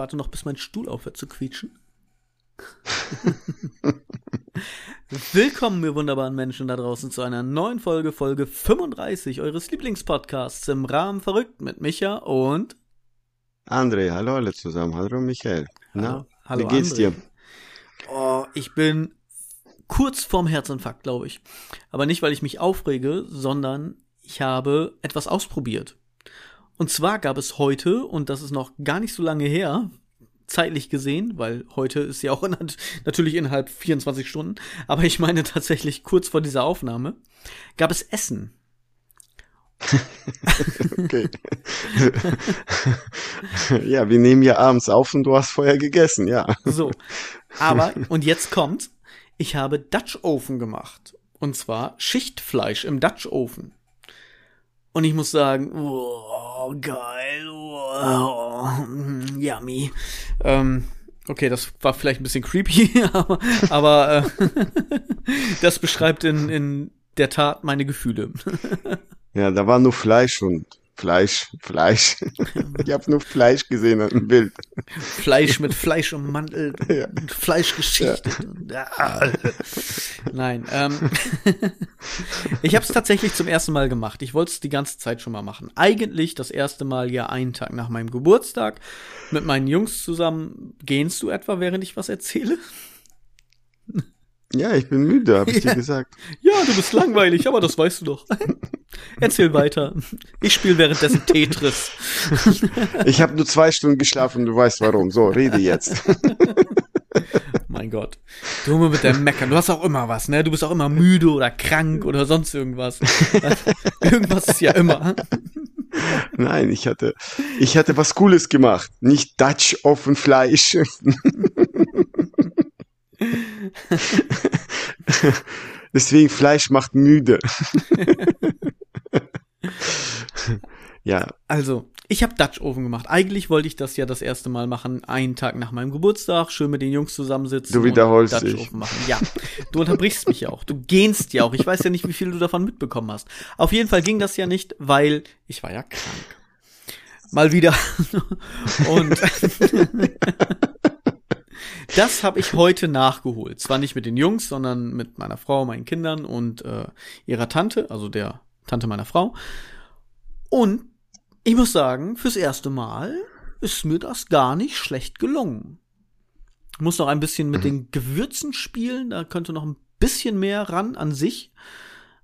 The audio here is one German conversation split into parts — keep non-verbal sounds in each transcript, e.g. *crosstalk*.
warte noch, bis mein Stuhl aufhört zu quietschen. *laughs* Willkommen, ihr wunderbaren Menschen da draußen, zu einer neuen Folge, Folge 35 eures Lieblingspodcasts im Rahmen Verrückt mit Micha und André. Hallo alle zusammen. Hallo Michael. Na, hallo, wie geht's André. dir? Oh, ich bin kurz vorm Herzinfarkt, glaube ich. Aber nicht, weil ich mich aufrege, sondern ich habe etwas ausprobiert. Und zwar gab es heute, und das ist noch gar nicht so lange her, zeitlich gesehen, weil heute ist ja auch *laughs* in, natürlich innerhalb 24 Stunden, aber ich meine tatsächlich kurz vor dieser Aufnahme, gab es Essen. Okay. *laughs* ja, wir nehmen ja abends auf und du hast vorher gegessen, ja. So. Aber, und jetzt kommt, ich habe Dutch Oven gemacht. Und zwar Schichtfleisch im Dutch Oven. Und ich muss sagen, wow, geil, mm, yummy. Ähm, okay, das war vielleicht ein bisschen creepy, *laughs* aber, aber äh, *laughs* das beschreibt in, in der Tat meine Gefühle. *laughs* Ja, da war nur Fleisch und Fleisch, Fleisch. *laughs* Ich habe nur Fleisch gesehen im Bild. Fleisch mit Fleisch ummantelt *laughs* Ja. und Fleisch geschichtet. Und, ah. Nein, ähm, *laughs* ich habe es tatsächlich zum ersten Mal gemacht. Ich wollte es die ganze Zeit schon mal machen. Eigentlich das erste Mal ja einen Tag nach meinem Geburtstag mit meinen Jungs zusammen. Gähnst du etwa, während ich was erzähle? Ja, ich bin müde, habe ich *laughs* Ja. dir gesagt. Ja, du bist langweilig, aber das weißt du doch. *laughs* Erzähl weiter. Ich spiele währenddessen Tetris. Ich habe nur zwei Stunden geschlafen, du weißt warum. So, rede jetzt. *laughs* Mein Gott. Du immer mit deinem Meckern. Du hast auch immer was, ne? Du bist auch immer müde oder krank oder sonst irgendwas. irgendwas ist ja immer. Nein, ich hatte, ich hatte was Cooles gemacht. Nicht Dutch offen Fleisch. *laughs* Deswegen Fleisch macht müde. *laughs* ja, Also, ich habe Dutch Oven gemacht. Eigentlich wollte ich das ja das erste Mal machen, einen Tag nach meinem Geburtstag, schön mit den Jungs zusammensitzen. Du wiederholst und Dutch dich. Oven machen. Ja, du unterbrichst mich ja auch. Du gähnst ja auch. Ich weiß ja nicht, wie viel du davon mitbekommen hast. Auf jeden Fall ging das ja nicht, weil ich war ja krank. Mal wieder. *laughs* und das habe ich heute nachgeholt. Zwar nicht mit den Jungs, sondern mit meiner Frau, meinen Kindern und äh, ihrer Tante, also der Tante meiner Frau. Und ich muss sagen, fürs erste Mal ist mir das gar nicht schlecht gelungen. Ich muss noch ein bisschen mit den Gewürzen spielen, da könnte noch ein bisschen mehr ran an sich.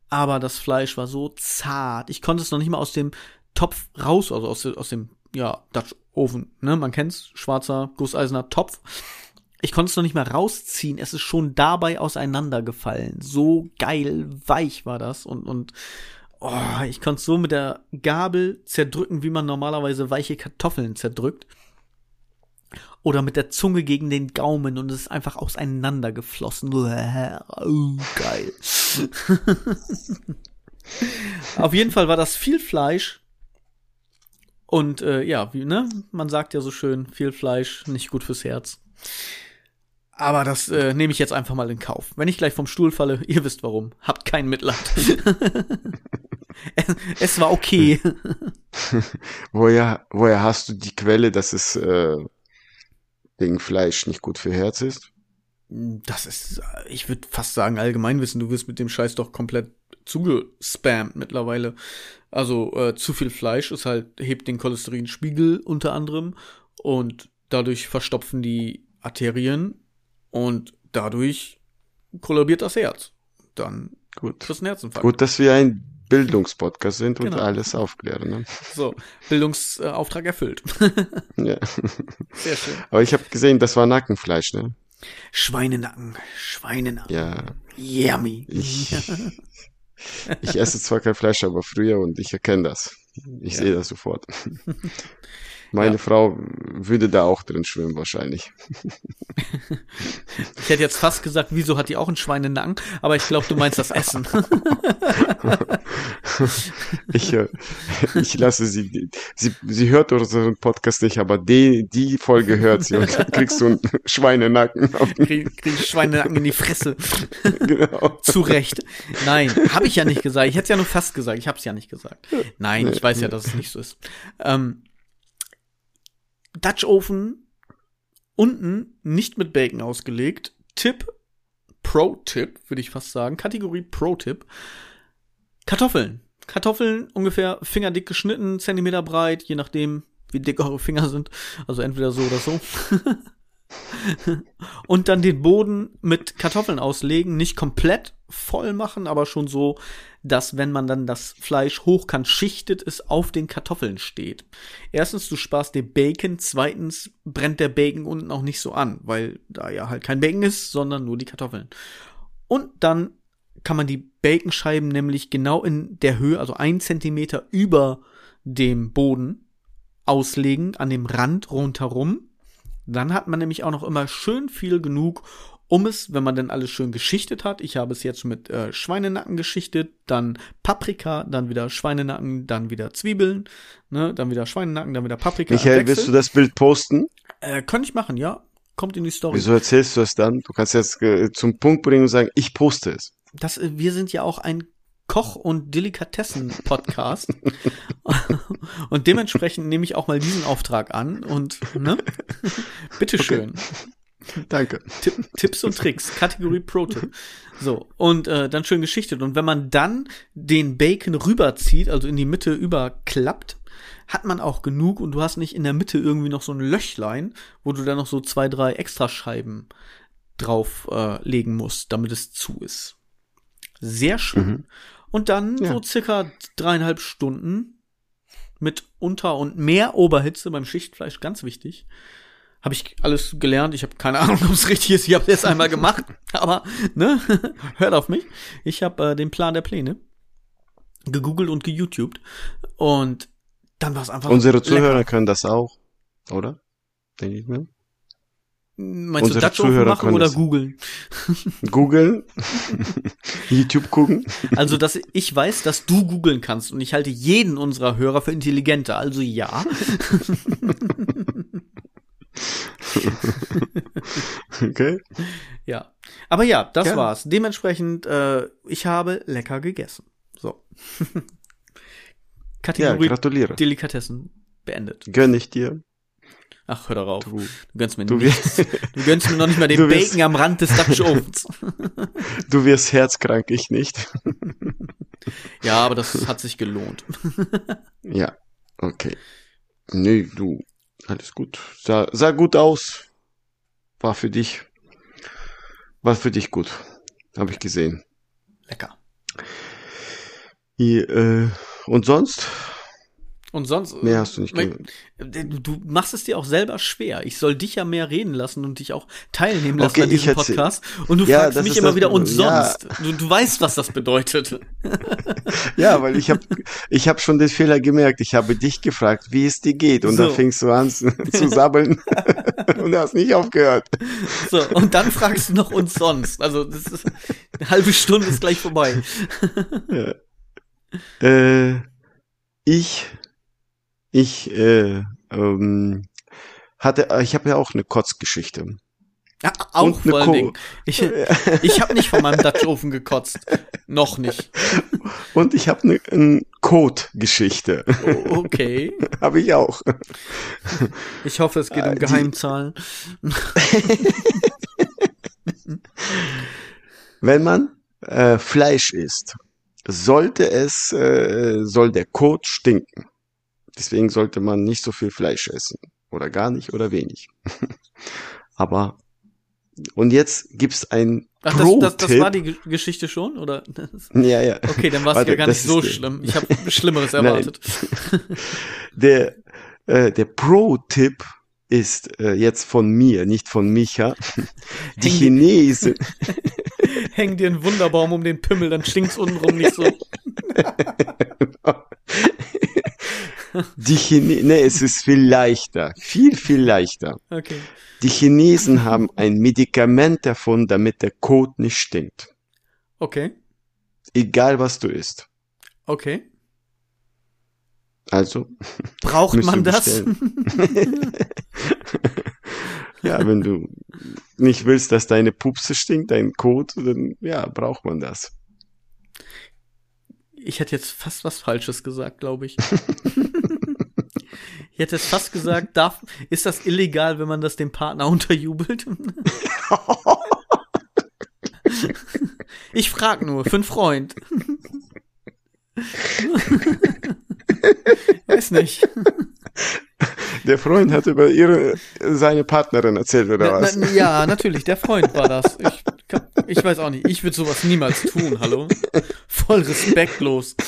Aber das Fleisch war so zart. Ich konnte es noch nicht mal aus dem Topf raus, also aus, aus dem, ja, Dutch Oven, ne? Man kennt's, schwarzer, gusseiserner Topf. Ich konnte es noch nicht mal rausziehen. Es ist schon dabei auseinandergefallen. So geil weich war das und, und oh, ich konnte es so mit der Gabel zerdrücken, wie man normalerweise weiche Kartoffeln zerdrückt. Oder mit der Zunge gegen den Gaumen und es ist einfach auseinandergeflossen. Uh, geil. *laughs* Auf jeden Fall war das viel Fleisch. Und äh, ja, wie, ne? Man sagt ja so schön, viel Fleisch, nicht gut fürs Herz. Aber das äh, nehme ich jetzt einfach mal in Kauf. Wenn ich gleich vom Stuhl falle, *laughs* ihr wisst warum. Habt kein Mitleid. *laughs* es, es war okay. *laughs* woher, woher hast du die Quelle, dass es äh, wegen Fleisch nicht gut für Herz ist? Das ist, ich würde fast sagen, Allgemeinwissen. Du wirst mit dem Scheiß doch komplett zugespammt mittlerweile. Also äh, zu viel Fleisch ist halt, hebt den Cholesterinspiegel unter anderem und dadurch verstopfen die Arterien und dadurch kollabiert das Herz. Dann Gut. kriegst du einen Herzinfarkt. Gut, dass wir ein Bildungspodcast sind und Genau. alles aufklären. Ne? So, Bildungsauftrag erfüllt. *laughs* Ja. Sehr schön. Aber ich habe gesehen, das war Nackenfleisch, ne? Schweinenacken, Schweinenacken. Ja. Yummy. Ich, *laughs* ich esse zwar kein Fleisch, aber früher und ich erkenne das. Ich Ja. sehe das sofort. *laughs* Meine Ja. Frau würde da auch drin schwimmen wahrscheinlich. *laughs* Ich hätte jetzt fast gesagt, wieso hat die auch einen Schweinenacken? Aber ich glaube, du meinst das Essen. *laughs* Ich, äh, ich lasse sie, sie, sie hört unseren Podcast nicht, aber die, die Folge hört sie und dann kriegst du einen Schweinenacken. Den, Krieg, krieg ich Schweinenacken in die Fresse. *laughs* genau. Zu Recht. Nein, habe ich ja nicht gesagt. Ich hätte es ja nur fast gesagt. Ich habe es ja nicht gesagt. Nein, ich weiß ja, dass es nicht so ist. Ähm, Dutch Oven unten nicht mit Bacon ausgelegt. Tipp, Pro-Tipp, würde ich fast sagen. Kategorie Pro-Tipp. Kartoffeln. Kartoffeln ungefähr fingerdick geschnitten, Zentimeter breit, je nachdem, wie dick eure Finger sind. Also entweder so oder so. *laughs* *laughs* und dann den Boden mit Kartoffeln auslegen, nicht komplett voll machen, aber schon so, dass wenn man dann das Fleisch hochkant schichtet, es auf den Kartoffeln steht. Erstens, du sparst dir Bacon, zweitens brennt der Bacon unten auch nicht so an, weil da ja halt kein Bacon ist, sondern nur die Kartoffeln. Und dann kann man die Baconscheiben nämlich genau in der Höhe, also ein Zentimeter über dem Boden auslegen, an dem Rand rundherum. Dann hat man nämlich auch noch immer schön viel genug, um es, wenn man denn alles schön geschichtet hat, ich habe es jetzt mit äh, Schweinenacken geschichtet, dann Paprika, dann wieder Schweinenacken, dann wieder Zwiebeln, ne, dann wieder Schweinenacken, dann wieder Paprika. Michael, willst du das Bild posten? Äh, könnte ich machen, ja. Kommt in die Story. Wieso erzählst du es dann? Du kannst jetzt äh, zum Punkt bringen und sagen, ich poste es. Das, äh, wir sind ja auch ein Koch- und Delikatessen-Podcast. *laughs* und dementsprechend nehme ich auch mal diesen Auftrag an und, ne? Bitteschön. Okay. Danke. Tipp, Tipps und Tricks, Kategorie Pro-Tipp. So, und äh, dann schön geschichtet. Und wenn man dann den Bacon rüberzieht, also in die Mitte überklappt, hat man auch genug und du hast nicht in der Mitte irgendwie noch so ein Löchlein, wo du dann noch so zwei, drei Extrascheiben drauf äh, legen musst, damit es zu ist. Sehr schön. Mhm. Und dann ja. so circa dreieinhalb Stunden mit Unter- und mehr Oberhitze beim Schichtfleisch, ganz wichtig habe ich alles gelernt. Ich habe keine *laughs* Ahnung, ob es richtig ist. Ich habe es jetzt einmal gemacht, *laughs* aber ne, *laughs* hört auf mich. Ich habe äh, den Plan der Pläne gegoogelt und geYouTubed und dann war es einfach. Unsere Zuhörer lecker. können das auch, oder? Denke ich mir. Meinst Unsere du Dutch Zuhörer machen oder googeln? *laughs* Googeln, *laughs* YouTube gucken. Also, dass ich weiß, dass du googeln kannst und ich halte jeden unserer Hörer für intelligenter. Also ja. *laughs* okay. Ja. Aber ja, das ja. war's. Dementsprechend, äh, ich habe lecker gegessen. So. Kategorie ja, gratuliere. Delikatessen beendet. Gönn ich dir. Ach, hör darauf. Du, du gönnst mir du nichts. Du gönnst mir noch nicht mal den *laughs* wirst, Bacon am Rand des Dutch Ovens. *laughs* du wirst herzkrank, ich nicht. ja, aber das hat sich gelohnt. *laughs* ja, okay. Nee, du, alles gut. Sah, sah gut aus. War für dich, war für dich gut. Habe ich gesehen. Lecker. Die, äh, und sonst? Und sonst. Mehr hast du nicht gehört. Du machst es dir auch selber schwer. Ich soll dich ja mehr reden lassen und dich auch teilnehmen lassen okay, an diesem Podcast. Und du ja, fragst mich immer wieder, und sonst? Ja. Du, du weißt, was das bedeutet. *laughs* ja, weil ich habe ich hab schon den Fehler gemerkt. Ich habe dich gefragt, wie es dir geht. Und so. dann fingst du an *laughs* zu sabbeln *laughs* und hast nicht aufgehört. So, und dann fragst du noch uns sonst. Also, das ist, eine halbe Stunde ist gleich vorbei. ja. Äh, ich ich äh, ähm, hatte, ich habe ja auch eine Kotzgeschichte. Ja, auch vor allen Dingen. Ich, ich habe nicht von meinem Dutch Ofen gekotzt. Noch nicht. Und ich habe eine, eine Code-Geschichte. Oh, okay. *laughs* habe ich auch. Ich hoffe, es geht um äh, Geheimzahlen. *laughs* Wenn man äh, Fleisch isst, sollte es, äh, soll der Code stinken. Deswegen sollte man nicht so viel Fleisch essen. Oder gar nicht oder wenig. *laughs* Aber und jetzt gibt's ein Ach, das, das, das war die Geschichte schon, oder? *laughs* Ja, ja. Okay, dann war es ja gar nicht so schlimm. Ich habe *laughs* Schlimmeres erwartet. der äh, der Pro-Tipp ist äh, jetzt von mir, nicht von Micha. Die Chinesen. Häng dir einen Wunderbaum um den Pimmel, dann stinkt's untenrum nicht so. Die Chinesen, nee, es ist viel leichter, viel, viel leichter. Okay. Die Chinesen haben ein Medikament davon, damit der Kot nicht stinkt. Okay. Egal was du isst. Okay. Also. *laughs* Braucht man das? *laughs* ja, wenn du nicht willst, dass deine Pupse stinkt, dein Kot, dann ja, braucht man das. Ich hätte jetzt fast was Falsches gesagt, glaube ich. *laughs* Ich hätte es fast gesagt, darf, ist das illegal, wenn man das dem Partner *laughs* unterjubelt? ich frag nur, für einen Freund. *laughs* Weiß nicht. Der Freund hat über ihre, seine Partnerin erzählt, oder Na, was? na, ja, natürlich, der Freund war das. Ich, ich weiß auch nicht, ich würde sowas niemals tun, hallo? Voll respektlos. *laughs*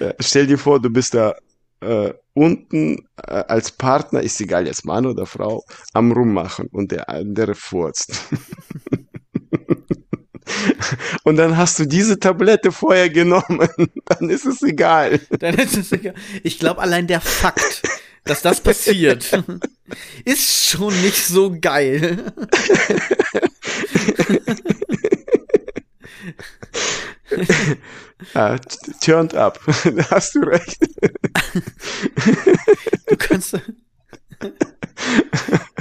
Ja, Stell dir vor, du bist da äh, unten äh, als Partner, ist egal jetzt Mann oder Frau, am Rummachen und der andere furzt. *laughs* und dann hast du diese Tablette vorher genommen, *laughs* dann ist es egal. Dann ist es egal. Ich glaube, allein der Fakt, dass das passiert, *laughs* ist schon nicht so geil. Ja, t- turned up, da *laughs* hast du recht. Du kannst.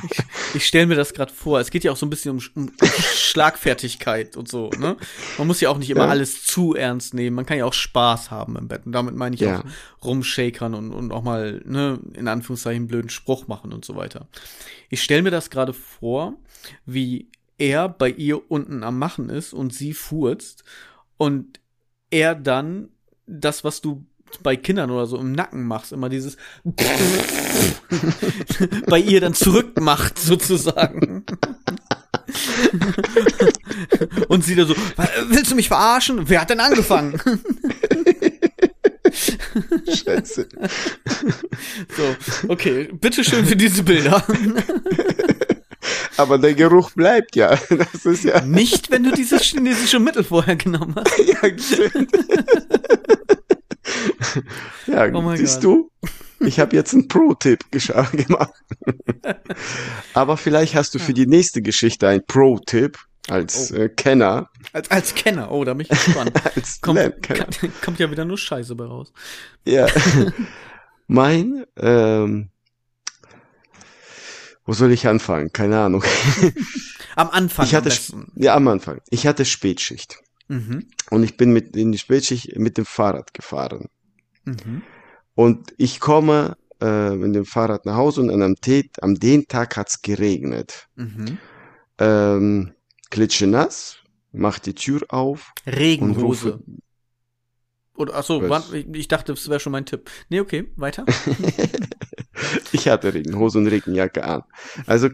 Ich, ich stelle mir das gerade vor. Es geht ja auch so ein bisschen um, um Schlagfertigkeit und so. Ne? Man muss ja auch nicht immer Ja. alles zu ernst nehmen. Man kann ja auch Spaß haben im Bett. Und damit meine ich Ja. auch rumshakern und, und auch mal, ne, in Anführungszeichen, einen blöden Spruch machen und so weiter. Ich stelle mir das gerade vor, wie er bei ihr unten am Machen ist und sie furzt und er dann das, was du bei Kindern oder so im Nacken machst, immer dieses *laughs* bei ihr dann zurückmacht, sozusagen. *laughs* Und sie da so, willst du mich verarschen? Wer hat denn angefangen? Scheiße. *laughs* So, okay, bitteschön für diese Bilder. Aber der Geruch bleibt ja. *laughs* Das ist ja, Nicht, wenn du dieses chinesische Mittel vorher genommen hast. *laughs* ja stimmt. *laughs* Ja, Oh siehst Gott. du? Ich habe jetzt einen Pro-Tipp gemacht. Aber vielleicht hast du für die nächste Geschichte einen Pro-Tipp als Oh. äh, Kenner, Als, als Kenner, oh, da bin ich gespannt. als Kommt, kommt ja wieder nur Scheiße bei raus. Ja. mein, ähm, wo soll ich anfangen? Keine Ahnung. *laughs* Am Anfang Ich hatte, am ja, am Anfang. Ich hatte Spätschicht. Mhm. Und ich bin mit in die Spätschicht mit dem Fahrrad gefahren. Mhm. Und ich komme äh, mit dem Fahrrad nach Hause und am, Tät, am den Tag hat's geregnet. Mhm. Ähm, klitschenass, mach die Tür auf und Regenhose. rufe, Oder, achso, Was? warte, ich, dachte, das wäre schon mein Tipp. Nee, okay, weiter. *laughs* ich hatte Regenhose und Regenjacke an. Also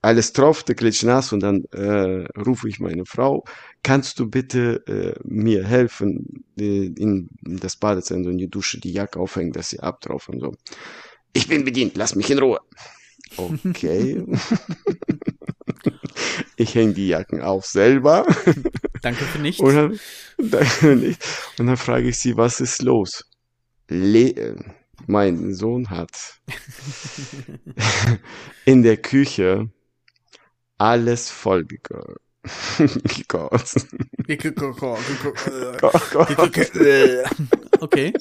alles tropfte, klitschnass und dann äh, rufe ich meine Frau, kannst du bitte äh, mir helfen, äh, in das Badezimmer in die Dusche die Jacke aufhängen, dass sie abtropft und so. Ich bin bedient, lass mich in Ruhe. Okay. *laughs* *laughs* ich hänge die Jacken auf selber. *laughs* Danke für nichts. Und dann, *laughs* dann, und dann frage ich sie, was ist los? Le mein Sohn hat *laughs* in der Küche alles voll gekotzt. Okay.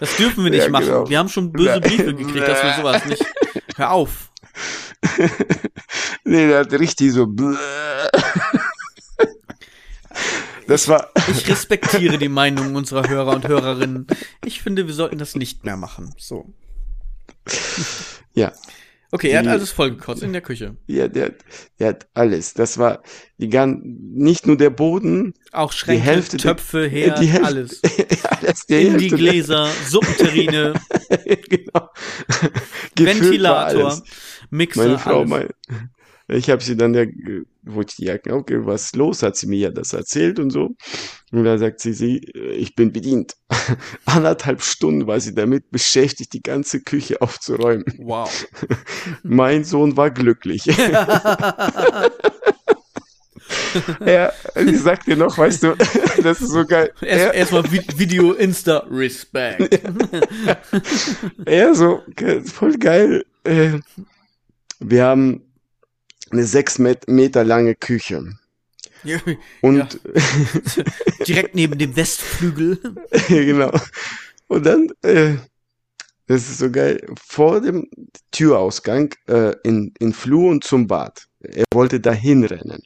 Das dürfen wir nicht Ja, machen. genau. Wir haben schon böse Briefe gekriegt, dass wir sowas nicht. Hör auf. *laughs* nee, der hat richtig so. Das war. Ich respektiere die Meinungen unserer Hörer und Hörerinnen. Ich finde, wir sollten das nicht mehr machen. So. Ja. Okay, er hat Die- alles vollgekotzt in der Küche. Ja, der, der hat alles. Das war die gan nicht nur der Boden, Auch Schränke, Hälfte der- Töpfe, Herd, die Hälfte- alles. *laughs* alles die In die Gläser, Suppenterrine, *laughs* genau. Gefüllt Ventilator. Mixer, Meine Frau, alles. mein, ich habe sie dann ja, wo ich die Jacken aufgebe, was ist los, hat sie mir ja das erzählt und so. Und da sagt sie, sie, ich bin bedient. *laughs* Anderthalb Stunden war sie damit beschäftigt, die ganze Küche aufzuräumen. Wow. *laughs* Mein Sohn war glücklich. *laughs* er, sie sagt dir noch, weißt du, das ist so geil. Erst, Er, Erstmal Vi- Video Insta Respect. er so, voll geil. Äh, wir haben eine sechs Met- Meter lange Küche. Und *laughs* Direkt neben dem Westflügel. *laughs* genau. Und dann, äh, das ist so geil, vor dem Türausgang äh, in, in Flur und zum Bad. Er wollte dahin rennen.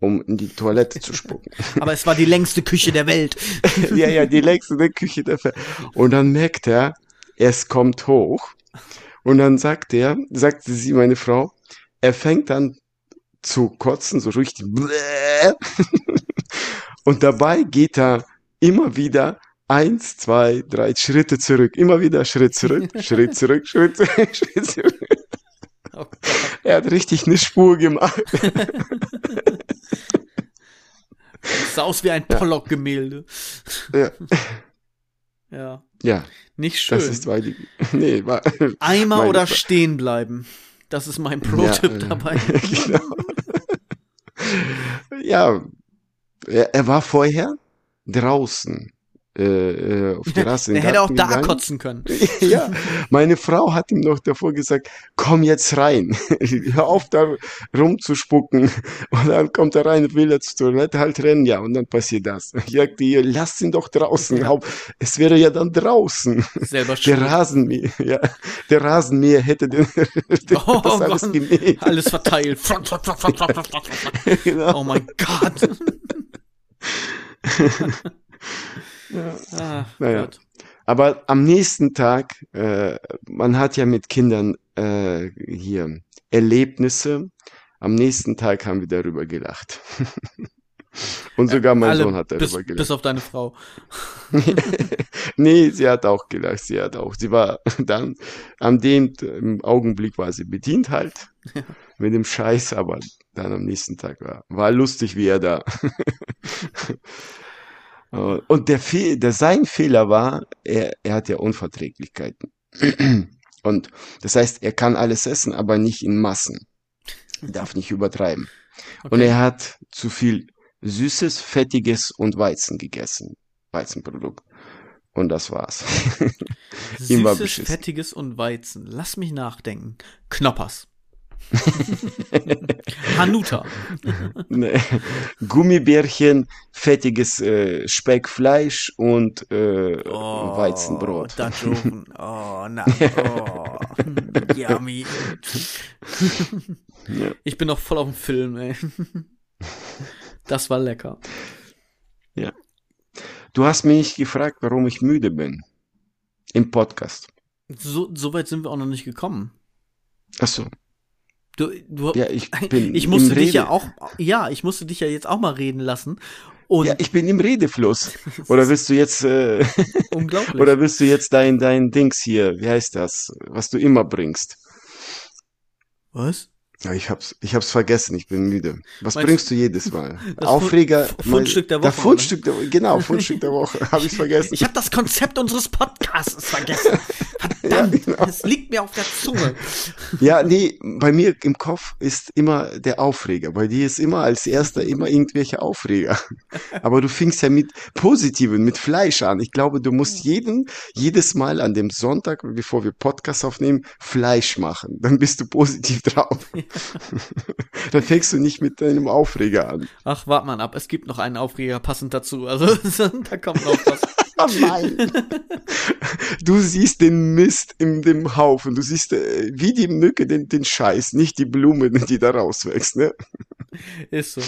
um in die Toilette zu spucken. *laughs* Aber es war die längste Küche der Welt. ja, ja, die längste Küche der Welt. Und dann merkt er, es kommt hoch. Und dann sagt er, sagte sie, meine Frau, er fängt an zu kotzen, so richtig. *laughs* Und dabei geht er immer wieder eins, zwei, drei Schritte zurück. Immer wieder Schritt zurück, *laughs* Schritt zurück, Schritt zurück, *laughs* Schritt zurück. Oh er hat richtig eine Spur gemacht. sah aus wie ein Pollock-Gemälde. Ja. Ja. Ja. Nicht schön. Das ist weil *laughs* nee, war, Eimer oder stehen bleiben. Das ist mein Pro-Tipp ja, dabei. *laughs* Genau. ja, er, er war vorher draußen äh, auf *laughs* Terrasse. Er hätte auch da gegangen. kotzen können. *laughs* ja, meine Frau hat ihm noch davor gesagt, komm jetzt rein, *laughs* hör auf da rumzuspucken. Und dann kommt er rein und will jetzt zur Toilette halt rennen, ja, und dann passiert das. Ich sagte ihr, lasst ihn doch draußen. Ja. Es wäre ja dann draußen. Selber schuld. Der Rasenmäher, ja, der Rasenmäher hätte den, den oh, das alles Gott. gemäht. Alles verteilt. genau. Oh mein Gott. Ja. Ah, naja. Gott. Aber am nächsten Tag, äh, man hat ja mit Kindern äh, hier Erlebnisse. Am nächsten Tag haben wir darüber gelacht. *laughs* Und sogar mein Alle, Sohn hat darüber bis, gelacht. Bis auf deine Frau. *laughs* nee, sie hat auch gelacht. Sie hat auch. Sie war *laughs* dann, an dem im Augenblick war sie bedient halt. Ja. Mit dem Scheiß, aber dann am nächsten Tag war, war lustig, wie er da äh, und der, Fe der sein Fehler war, er, er hat ja Unverträglichkeiten. *clears throat* Und das heißt, er kann alles essen, aber nicht in Massen. Er darf nicht übertreiben. Okay. Und er hat zu viel Süßes, Fettiges und Weizen gegessen. Weizenprodukt. Und das war's. *laughs* Süßes, Fettiges und Weizen. Lass mich nachdenken. Knoppers. *laughs* Hanuta. Nee. Gummibärchen, fettiges äh, Speckfleisch und äh, oh, Weizenbrot. Oh, na, oh, *laughs* yummy. Ja. Ich bin noch voll auf dem Film, ey. Das war lecker. Ja. Du hast mich gefragt, warum ich müde bin. Im Podcast. So, so weit sind wir auch noch nicht gekommen. Ach so. Du, du, ja, ich *laughs* bin ich musste dich Rede. ja auch, ja, ich musste dich ja jetzt auch mal reden lassen. Und ja, ich bin im Redefluss. *laughs* Oder willst du jetzt, äh, *laughs* unglaublich. oder willst du jetzt dein, dein Dings hier, wie heißt das, was du immer bringst? Was? Ja, ich hab's, ich hab's vergessen, ich bin müde. Was Meinst bringst du jedes Mal? *laughs* Aufreger. Fundstück der Woche. Der Fundstück der, genau, Fundstück der Woche. *laughs* Hab ich's vergessen. Ich habe das Konzept unseres Podcasts vergessen. *laughs* Verdammt, ja, genau. es liegt mir auf der Zunge. Ja, nee, bei mir im Kopf ist immer der Aufreger. Bei dir ist immer als erster immer irgendwelche Aufreger. Aber du fingst ja mit Positiven, mit Fleisch an. Ich glaube, du musst jeden, jedes Mal an dem Sonntag, bevor wir Podcast aufnehmen, Fleisch machen. Dann bist du positiv drauf. *laughs* Dann fängst du nicht mit deinem Aufreger an. Ach, wart mal ab. Es gibt noch einen Aufreger passend dazu. Also, *laughs* da kommt noch was. *laughs* Oh nein. Du siehst den Mist in dem Haufen. Du siehst äh, wie die Mücke den, den Scheiß, nicht die Blumen, die da rauswächst, ne? Ist so.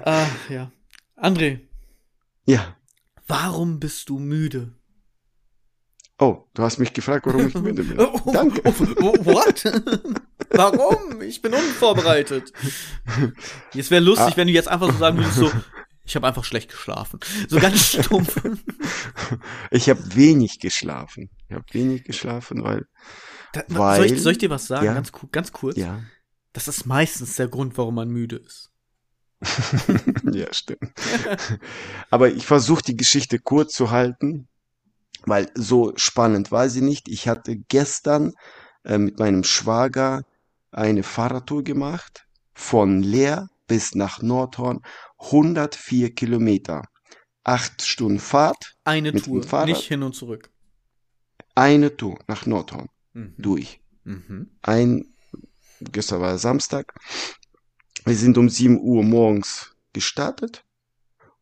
ah, ja. André. Ja. Warum bist du müde? Oh, du hast mich gefragt, warum ich müde bin. Oh, Danke. Oh, what? *laughs* warum? Ich bin unvorbereitet. Es wäre lustig, ah. wenn du jetzt einfach so sagen würdest, so, ich habe einfach schlecht geschlafen. So ganz *laughs* stumpf. ich habe wenig geschlafen. Ich habe wenig geschlafen, weil. Da, weil soll, ich, soll ich dir was sagen? Ja, ganz, ganz kurz. Ja. Das ist meistens der Grund, warum man müde ist. *laughs* ja, stimmt. Aber ich versuche die Geschichte kurz zu halten, weil so spannend war sie nicht. Ich hatte gestern äh, mit meinem Schwager eine Fahrradtour gemacht von Leer bis nach Nordhorn 104 Kilometer. Acht Stunden Fahrt. Eine Tour, nicht hin und zurück. Eine Tour nach Nordhorn. Mhm. Durch. Mhm. Ein, gestern war Samstag. Wir sind um 7 Uhr morgens gestartet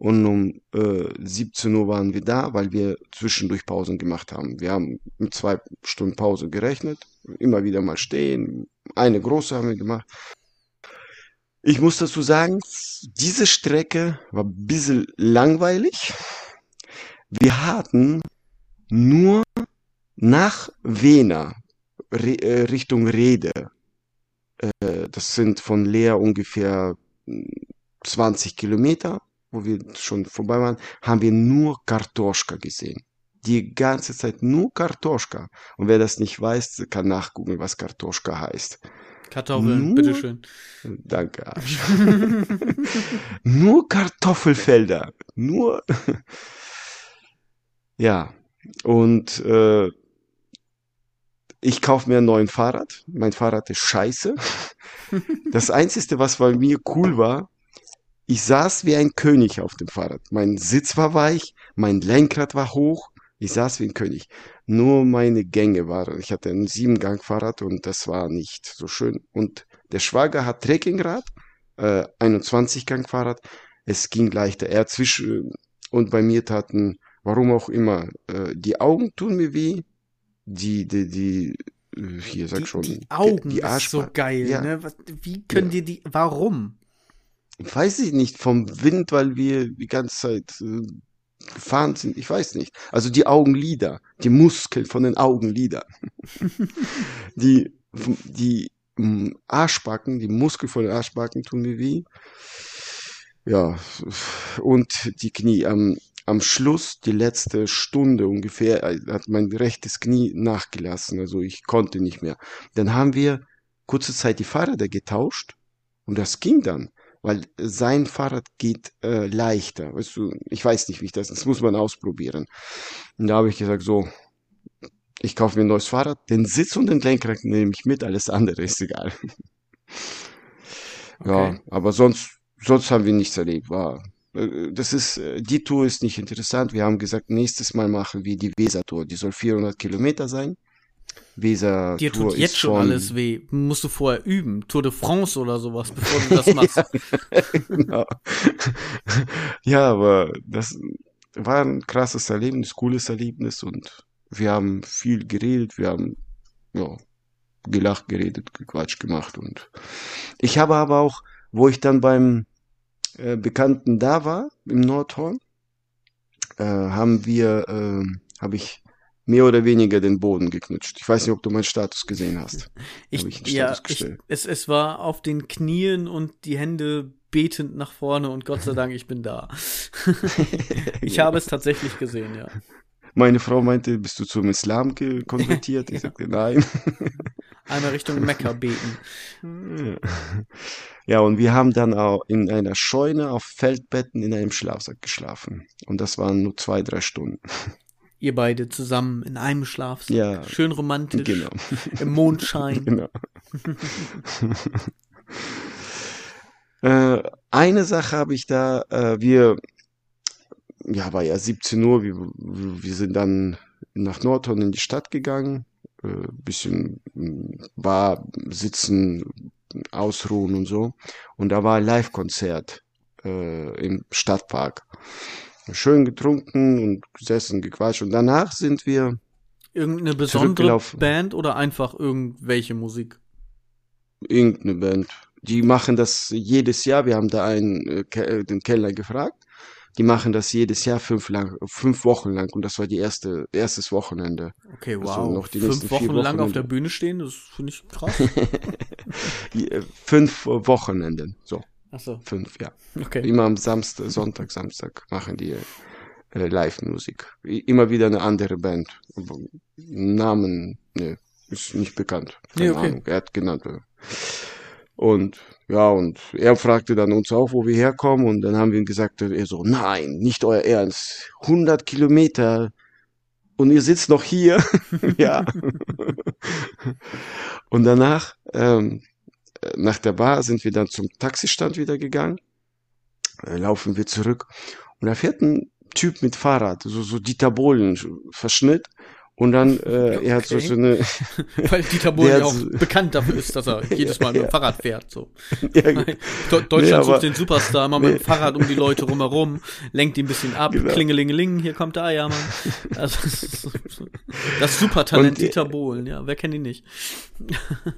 und um äh, 17 Uhr waren wir da, weil wir zwischendurch Pausen gemacht haben. Wir haben mit zwei Stunden Pause gerechnet, immer wieder mal stehen. Eine große haben wir gemacht. Ich muss dazu sagen, diese Strecke war ein bisschen langweilig. Wir hatten nur nach Wena Re äh, Richtung Rede. Äh, das sind von Leer ungefähr 20 Kilometer, wo wir schon vorbei waren, haben wir nur Kartoschka gesehen. Die ganze Zeit nur Kartoschka. Und wer das nicht weiß, kann nachgucken, was Kartoschka heißt. Kartoffeln, nur, bitteschön. Danke, Arsch. *laughs* nur Kartoffelfelder. Nur. *laughs* ja. Und äh, ich kaufe mir ein neues Fahrrad. Mein Fahrrad ist scheiße. *laughs* Das Einzige, was bei mir cool war, ich saß wie ein König auf dem Fahrrad. Mein Sitz war weich, mein Lenkrad war hoch, ich saß wie ein König. Nur meine Gänge waren. Ich hatte ein Siebengang-Fahrrad und das war nicht so schön. Und der Schwager hat Trekkingrad, äh, 21-Gang-Fahrrad. Es ging leichter. Er zwischen und bei mir taten, warum auch immer, äh, die Augen tun mir weh. Die, die, die, hier sag die, schon. Die Augen, die ist so geil, ja. ne? Was, wie können ja. dir die, warum? Weiß ich nicht, vom Wind, weil wir die ganze Zeit äh, gefahren sind, ich weiß nicht. Also die Augenlider, die Muskeln von den Augenlidern. *laughs* die, die Arschbacken, die Muskeln von den Arschbacken tun mir weh. Ja, und die Knie. Am, am Schluss, die letzte Stunde ungefähr, äh, hat mein rechtes Knie nachgelassen. Also ich konnte nicht mehr. Dann haben wir kurze Zeit die Fahrräder getauscht und das ging dann weil sein Fahrrad geht äh, leichter. Weißt du, ich weiß nicht, wie ich das, das muss man ausprobieren. Und da habe ich gesagt, so, ich kaufe mir ein neues Fahrrad, den Sitz und den Lenkrad nehme ich mit, alles andere ist egal. *laughs* Okay. Ja, aber sonst, sonst haben wir nichts erlebt. War, äh, das ist, äh, die Tour ist nicht interessant. Wir haben gesagt, nächstes Mal machen wir die Weser-Tour. Die soll 400 Kilometer sein. Weser Dir tut jetzt schon alles weh. Musst du vorher üben. Tour de France oder sowas, bevor du das machst. *laughs* genau. ja, aber das war ein krasses Erlebnis, cooles Erlebnis und wir haben viel geredet, wir haben ja, gelacht, geredet, gequatscht gemacht und ich habe aber auch, wo ich dann beim äh, Bekannten da war, im Nordhorn, äh, haben wir, äh, habe ich mehr oder weniger den Boden geknutscht. Ich weiß nicht, ob du meinen Status gesehen hast. Ich, ich ja, ich, es, es war auf den Knien und die Hände betend nach vorne und Gott sei Dank, ich bin da. *laughs* ich habe es tatsächlich gesehen, ja. Meine Frau meinte, bist du zum Islam konvertiert? Ich *laughs* ja. sagte, nein. *laughs* Einmal Richtung Mekka beten. Ja, und wir haben dann auch in einer Scheune auf Feldbetten in einem Schlafsack geschlafen. Und das waren nur zwei, drei Stunden. Ihr beide zusammen in einem Schlafsack. Ja. Schön romantisch. Genau. Im Mondschein. *laughs* Genau. äh, eine Sache habe ich da, äh, wir, ja, war ja 17 Uhr, wir, wir sind dann nach Nordhorn in die Stadt gegangen, äh, bisschen war sitzen, ausruhen und so. Und da war ein Live-Konzert äh, im Stadtpark schön getrunken und gesessen, gequatscht. Und danach sind wir Irgendeine besondere Band oder einfach irgendwelche Musik? Irgendeine Band. Die machen das jedes Jahr. Wir haben da einen, äh, äh, den Keller gefragt. Die machen das jedes Jahr fünf, lang, fünf Wochen lang und das war die erste erstes Wochenende. Okay, also wow. Also noch die fünf Wochen lang auf der Bühne stehen, das finde ich krass. *laughs* Fünf Wochenenden, so. Ach so. Fünf, ja. Okay. Immer am Samstag, Sonntag, Samstag machen die äh, Live-Musik. Immer wieder eine andere Band. Namen, ne, ist nicht bekannt. Keine nee, okay. Ahnung. Er hat genannt. Und ja, und er fragte dann uns auch, wo wir herkommen. Und dann haben wir ihm gesagt, er so, nein, nicht euer Ernst. 100 Kilometer und ihr sitzt noch hier. *laughs* ja. *laughs* und danach ähm, nach der Bar sind wir dann zum Taxistand wieder gegangen. Äh, laufen wir zurück. Und da fährt ein Typ mit Fahrrad, so, so Dieter Bohlen Verschnitt. Und dann, äh, er hat so, Okay. so eine, Weil Dieter Bohlen ja auch bekannt dafür ist, dass er *laughs* jedes Mal mit dem Fahrrad fährt. So. *laughs* ja, Do Deutschland Nee, aber- sucht den Superstar *laughs* mit Nee. dem Fahrrad um die Leute rumherum, lenkt die ein bisschen ab, Genau. klingelingeling, hier kommt der Eiermann. Also, das Supertalent Und, äh, Dieter Bohlen, ja, wer kennt ihn nicht?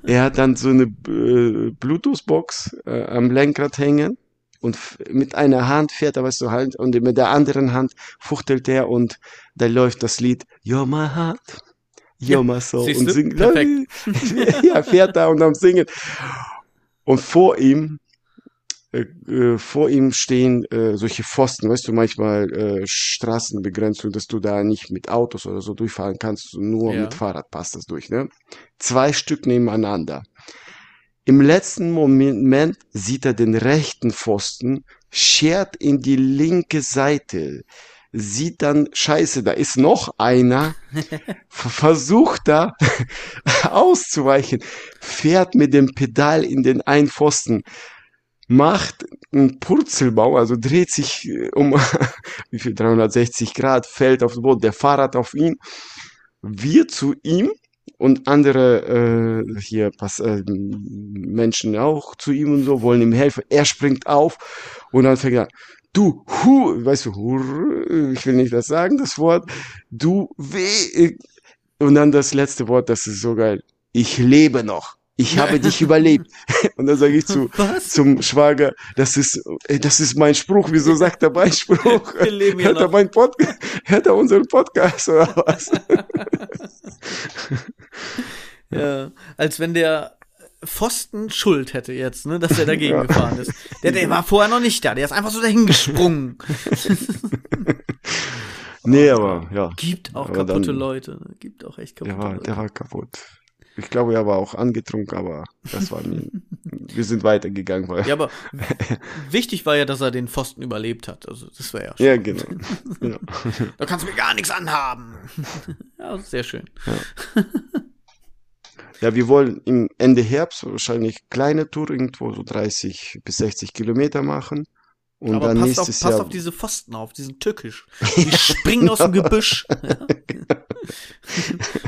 er hat dann so eine äh, Bluetooth-Box äh, am Lenkrad hängen und mit einer Hand fährt er, weißt du, halt, und mit der anderen Hand fuchtelt er und da läuft das Lied You're my heart, You're Ja, my soul siehst und singt, *laughs* ja, fährt da und am Singen. Und vor ihm, äh, äh, vor ihm stehen äh, solche Pfosten, weißt du, manchmal äh, Straßenbegrenzung, dass du da nicht mit Autos oder so durchfahren kannst, nur Ja. mit Fahrrad passt das durch, ne? Zwei Stück nebeneinander. Im letzten Moment sieht er den rechten Pfosten, schert in die linke Seite, sieht dann, scheiße, da ist noch einer, *laughs* versucht da *laughs* auszuweichen, fährt mit dem Pedal in den einen Pfosten, macht einen Purzelbau, also dreht sich äh, um *laughs* wie viel 360 Grad, fällt aufs Boot, der Fahrrad auf ihn, wir zu ihm und andere äh, hier pass, äh, Menschen auch zu ihm und so wollen ihm helfen. Er springt auf und dann fängt er du hu, weißt du, hur, ich will nicht das sagen, das Wort, du weh und dann das letzte Wort, das ist so geil. Ich lebe noch. Ich habe dich überlebt. *laughs* Und dann sage ich zu, Was? zum Schwager, das ist, äh, das ist mein Spruch. Wieso sagt er mein Spruch? *laughs* Wir leben Hört er mein Podcast? *laughs* Hört er unseren Podcast oder was? Ja, als wenn der Pfosten Schuld hätte jetzt, ne, dass er dagegen Ja. gefahren ist. Der, der war vorher noch nicht da, der ist einfach so dahin gesprungen. Nee, aber ja. Gibt auch Aber kaputte dann- Leute, ne? gibt auch echt kaputte Der war, Leute. der war kaputt. Ich glaube, er war auch angetrunken, aber das war mir. *laughs* Wir sind weitergegangen, weil. Ja, aber *laughs* wichtig war ja, dass er den Pfosten überlebt hat. Also das war ja schon. *laughs* Ja, genau. genau. Da kannst du mir gar nichts anhaben. ja, sehr schön. Ja, wir wollen im Ende Herbst wahrscheinlich kleine Tour irgendwo so 30 bis 60 Kilometer machen. Und aber dann passt, auf, nächstes passt Jahr. auf diese Pfosten auf, die sind tückisch. *laughs* Die springen aus dem Gebüsch. *laughs*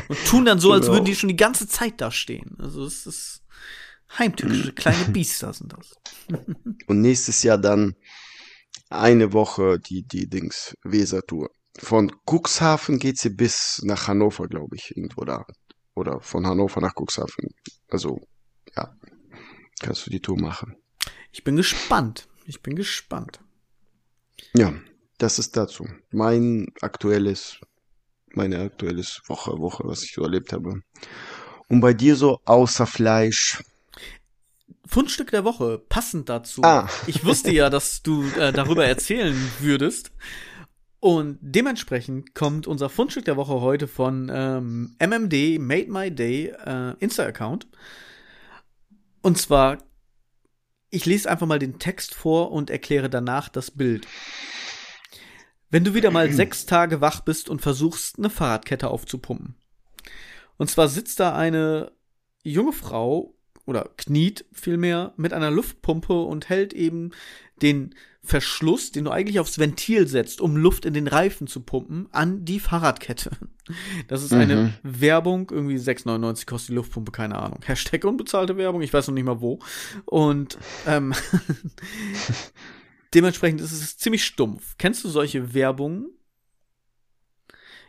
Und tun dann so, als Genau. würden die schon die ganze Zeit da stehen. Also es ist heimtückische *clears throat* kleine Biester sind das. *laughs* Und nächstes Jahr dann eine Woche die, die Dings, Weser-Tour. Von Cuxhaven geht sie bis nach Hannover, glaube ich, irgendwo da. Oder von Hannover nach Cuxhaven. Also, ja, kannst du die Tour machen. Ich bin gespannt. Ich bin gespannt. Ja, das ist dazu. Mein aktuelles, meine aktuelles Woche, Woche, was ich so erlebt habe. Und bei dir so außer Fleisch. Fundstück der Woche, passend dazu. Ah. Ich wusste ja, dass du äh, darüber erzählen würdest. Und dementsprechend kommt unser Fundstück der Woche heute von ähm, MMD Made My Day äh, Insta-Account. Und zwar, ich lese einfach mal den Text vor und erkläre danach das Bild. Wenn du wieder mal *clears throat* sechs Tage wach bist und versuchst, eine Fahrradkette aufzupumpen. Und zwar sitzt da eine junge Frau oder kniet vielmehr mit einer Luftpumpe und hält eben den Verschluss, den du eigentlich aufs Ventil setzt, um Luft in den Reifen zu pumpen, an die Fahrradkette. *laughs* Das ist eine Mhm. Werbung, irgendwie 6,99 kostet die Luftpumpe, keine Ahnung. Hashtag unbezahlte Werbung, ich weiß noch nicht mal wo. Und ähm, *laughs* dementsprechend ist es ziemlich stumpf. Kennst du solche Werbungen?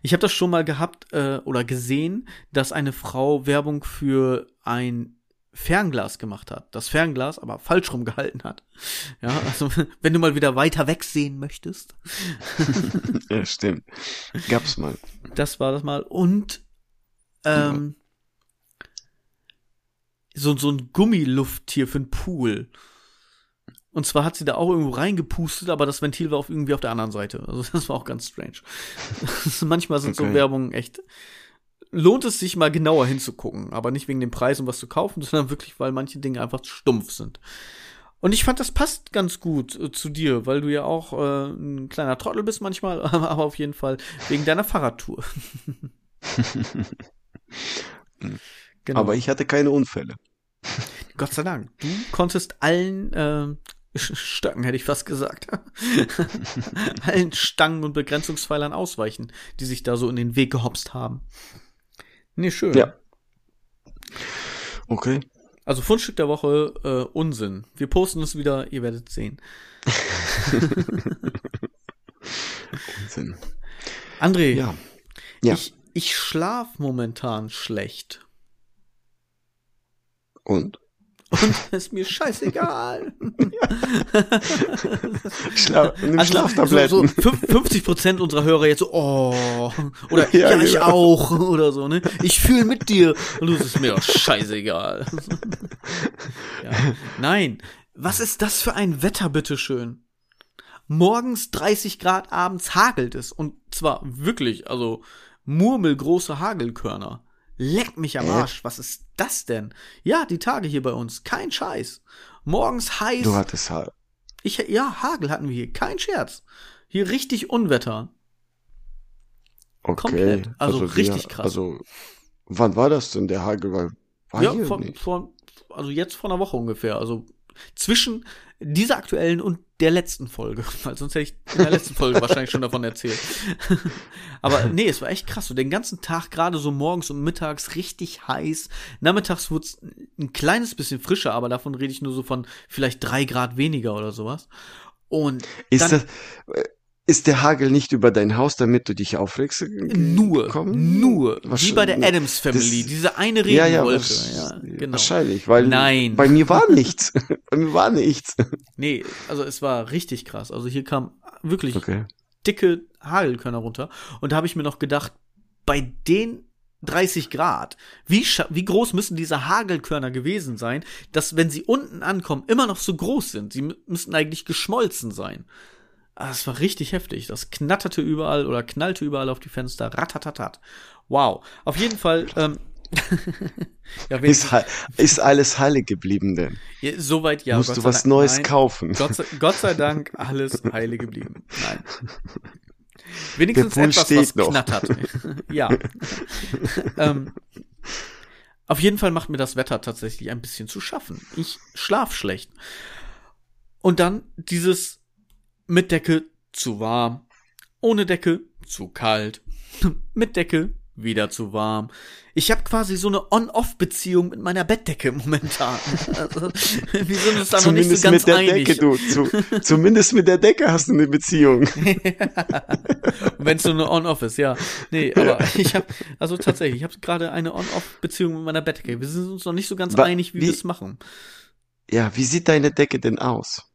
Ich habe das schon mal gehabt äh, oder gesehen, dass eine Frau Werbung für ein Fernglas gemacht hat. Das Fernglas aber falsch rumgehalten hat. Ja, also *laughs* wenn du mal wieder weiter wegsehen möchtest, *laughs* Ja, stimmt. Gab's mal. das war das mal. Und ähm, so, so ein Gummilufttier für einen Pool. Und zwar hat sie da auch irgendwo reingepustet, aber das Ventil war auf, irgendwie auf der anderen Seite. Also *laughs* das war auch ganz strange. Manchmal sind so Okay. Werbungen echt. Lohnt es sich mal genauer hinzugucken, aber nicht wegen dem Preis und was zu kaufen, *laughs* sondern wirklich, weil manche Dinge einfach stumpf sind. Und ich fand, das passt ganz gut äh, zu dir, weil du ja auch äh, ein kleiner Trottel bist manchmal, *laughs* aber auf jeden Fall wegen deiner Fahrradtour. *laughs* genau. Aber ich hatte keine Unfälle. Gott sei Dank. Du konntest allen äh, Stöcken hätte ich fast gesagt. Allen Stangen und Begrenzungspfeilern ausweichen, die sich da so in den Weg gehopst haben. Nee, schön. Ja. Okay. Also Fundstück der Woche, äh, Unsinn. Wir posten es wieder, ihr werdet sehen. *laughs* Unsinn. André, Ja. Ja. ich, ich schlaf momentan schlecht. Und? Und *laughs* ist mir scheißegal. *laughs* Schla Also, Schlaftabletten. So, so fünf- 50 Prozent unserer Hörer jetzt so, oh, oder *laughs* ja, Ja, ich genau. auch, oder so, ne? Ich fühle mit dir. Und du es ist mir doch scheißegal. ja. Nein, was ist das für ein Wetter, bitteschön? Morgens 30 Grad, abends hagelt es. Und zwar wirklich, also murmelgroße Hagelkörner. Leck mich am Hä? Arsch. Was ist das denn? Ja, die Tage hier bei uns. Kein Scheiß. Morgens heiß. du hattest halt. Ich, ja, Hagel hatten wir hier. Kein Scherz. Hier richtig Unwetter. Okay. Komplett. Also richtig wir, krass. Also, wann war das denn, der Hagel? War ja, hier vor, vor, also jetzt vor einer Woche ungefähr. Also zwischen dieser aktuellen und der letzten Folge. *laughs* Weil sonst hätte ich in der letzten Folge wahrscheinlich schon davon erzählt. *laughs* Aber nee, es war echt krass. So den ganzen Tag, gerade so morgens und mittags, richtig heiß. Nachmittags wurde es ein kleines bisschen frischer, aber davon rede ich nur so von vielleicht drei Grad weniger oder sowas. Und Ist, das, äh, ist der Hagel nicht über dein Haus, damit du dich aufregst? Nur, gekommen? nur, wie bei der Adams Family, das- diese eine Ja, ja, Regenwolke. wahrsch- Ja, genau. wahrscheinlich, weil Nein. bei mir war nichts. *laughs* bei mir war nichts. Nee, also es war richtig krass. Also hier kam wirklich Okay. dicke Hagelkörner runter. Und da habe ich mir noch gedacht, bei den 30 Grad, wie, wie groß müssen diese Hagelkörner gewesen sein, dass wenn sie unten ankommen, immer noch so groß sind. Sie mü- müssten eigentlich geschmolzen sein. Ah, Das war richtig heftig. Das knatterte überall oder knallte überall auf die Fenster. Ratatatat. Wow. Auf jeden Fall, ähm, *laughs* ja, Ist, ist alles heilig geblieben denn? ja, soweit ja. Musst Gott du was Dank, Neues nein. kaufen? Gott sei, Gott sei Dank *laughs* alles heile geblieben. Nein. Wenigstens etwas, was noch. knattert. *laughs* ja. ähm, auf jeden Fall macht mir das Wetter tatsächlich ein bisschen zu schaffen. Ich schlaf schlecht. Und dann dieses mit Decke zu warm, ohne Decke zu kalt, *laughs* mit Decke wieder zu warm. Ich habe quasi so eine On-Off-Beziehung mit meiner Bettdecke *laughs* momentan. Also, *laughs* wir sind uns da noch nicht so ganz mit der einig. Decke, du. Zu, zumindest mit der Decke hast du eine Beziehung. Wenn es so eine On-Off ist, ja. Nee, aber ich habe, also tatsächlich, ich habe gerade eine On-Off-Beziehung mit meiner Bettdecke. Wir sind uns noch nicht so ganz Wa- einig, wie, wie- wir es machen. Ja, wie sieht deine Decke denn aus?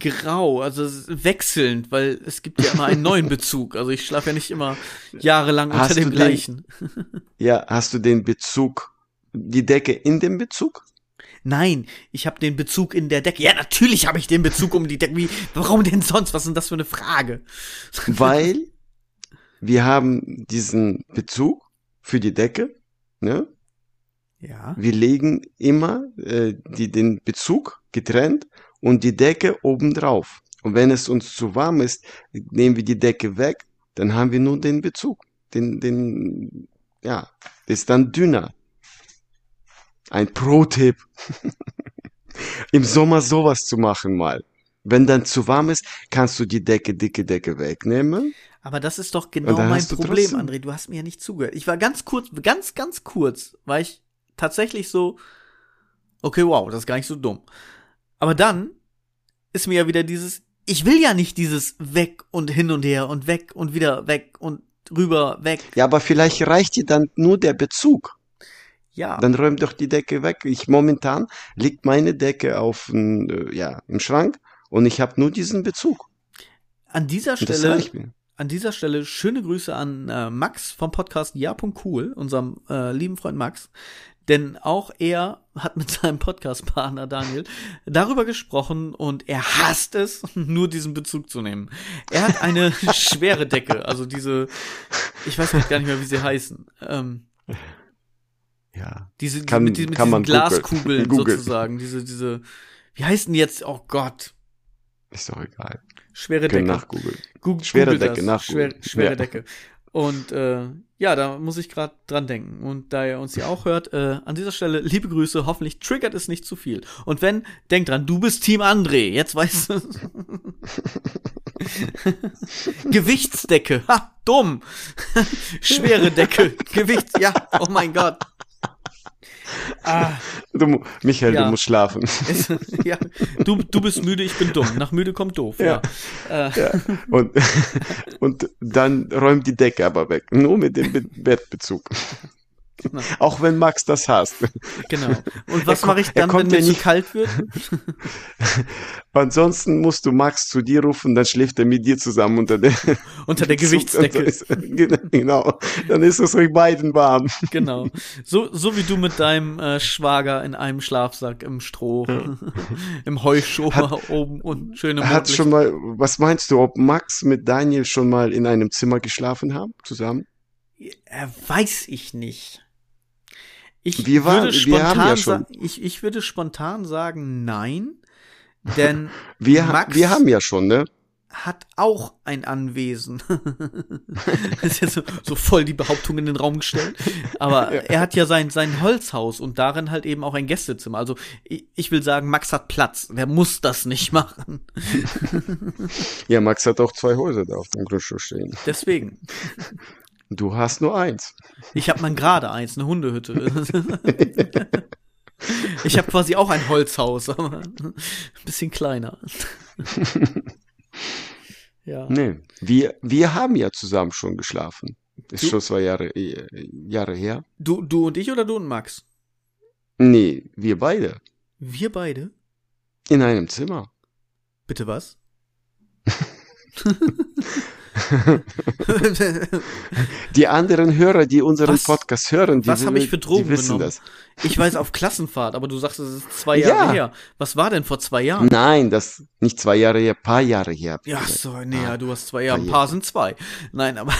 Grau, also wechselnd, weil es gibt ja immer einen neuen *laughs* Bezug. Also ich schlafe ja nicht immer jahrelang unter Hast dem du den- gleichen. *laughs* Ja, hast du den Bezug, die Decke in dem Bezug? Nein, ich habe den Bezug in der Decke. Ja, natürlich habe ich den Bezug um die Decke. Wie, warum denn sonst? Was ist denn das für eine Frage? *laughs* Weil wir haben diesen Bezug für die Decke, ne? Ja. Wir legen immer äh, die, den Bezug getrennt und die Decke oben drauf. Und wenn es uns zu warm ist, nehmen wir die Decke weg, dann haben wir nur den Bezug. Den, den, ja, ist dann dünner. Ein Pro-Tipp. *laughs* Im Sommer sowas zu machen mal. Wenn dann zu warm ist, kannst du die Decke, dicke Decke wegnehmen. Aber das ist doch genau mein Problem, trotzdem- André. Du hast mir ja nicht zugehört. Ich war ganz kurz, ganz, ganz kurz, war ich tatsächlich so, okay, wow, das ist gar nicht so dumm. Aber dann ist mir ja wieder dieses, ich will ja nicht dieses weg und hin und her und weg und wieder weg und rüber, weg. Ja, aber vielleicht reicht dir dann nur der Bezug. Ja, Dann räum doch die Decke weg. Ich momentan liegt meine Decke auf äh, ja, im Schrank und ich habe nur diesen Bezug. an dieser Stelle. An dieser Stelle schöne Grüße an äh, Max vom Podcast Ja.cool, unserem äh, lieben Freund Max. Denn auch er hat mit seinem Podcast-Partner Daniel darüber gesprochen und er hasst es, nur diesen Bezug zu nehmen. Er hat eine *laughs* schwere Decke, also diese, ich weiß halt gar nicht mehr, wie sie heißen. Ähm, Ja. diese, Kann- mit, diesen- mit kann diesen. Glaskugeln *laughs* sozusagen. Diese, diese, wie heißen die jetzt? Oh Gott. Ist doch egal. Schwere Decke. nachgoogeln. Gu- Schwere Decke, nachgoogeln. Schwer, schwere Ja. Decke. Und äh, ja, da muss ich gerade dran denken. Und da ihr uns ja auch hört, äh, an dieser Stelle liebe Grüße, hoffentlich triggert es nicht zu viel. Und wenn, denk dran, du bist Team André, jetzt weißt du. *laughs* Gewichtsdecke, ha, dumm. *laughs* Schwere Decke, Gewichts, ja, oh mein Gott. Ah. Du, Michael, ja. du musst schlafen. Es, *laughs* ja, du, du bist müde, ich bin dumm. Nach müde kommt doof. Ja. ja. Äh. Und, *laughs* und dann räumt die Decke aber weg. Nur mit dem Bettbezug. Genau. *laughs* Auch wenn Max das hasst. Genau. Und was mache ich dann, wenn mir zu kalt wird? *laughs* Ansonsten musst du Max zu dir rufen, dann schläft er mit dir zusammen unter der, *laughs* unter der Gewichtsdecke. genau. Dann ist es euch beiden warm. Genau. So, so wie du mit deinem äh, Schwager in einem Schlafsack im Stroh, im Heuschober oben und schöne Hat schon mal, was meinst du, ob Max mit Daniel schon mal in einem Zimmer geschlafen haben, zusammen? Äh, weiß ich nicht. Ich wir war, würde spontan ja sagen, ich, ich würde spontan sagen, nein, *laughs* denn wir, Max wir haben ja schon, ne? Hat auch ein Anwesen. das *laughs* ist jetzt so, so, voll die Behauptung in den Raum gestellt. Aber ja. er hat ja sein, sein Holzhaus und darin halt eben auch ein Gästezimmer. Also ich, ich will sagen, Max hat Platz. Der muss das nicht machen. *laughs* ja, Max hat auch zwei Häuser da auf dem Grundstück stehen. Deswegen. Du hast nur eins. Ich habe mal gerade eins, eine Hundehütte. *laughs* ich habe quasi auch ein Holzhaus, aber ein bisschen kleiner. *laughs* ja. Nee, wir, wir haben ja zusammen schon geschlafen. Das ist schon zwei Jahre, äh, Jahre her. Du, du und ich oder du und Max? Nee, wir beide. Wir beide? In einem Zimmer. Bitte was? *laughs* *laughs* die anderen Hörer, die unseren was? Podcast hören, die, was habe ich für Drogen wissen genommen? das. Ich weiß auf Klassenfahrt, aber du sagst, es ist zwei Jahre ja. her. Was war denn vor zwei Jahren? Nein, das nicht zwei Jahre her, paar Jahre her. Ja, so, nee, ah, ja, du hast zwei Jahre, ein paar sind zwei. Nein, aber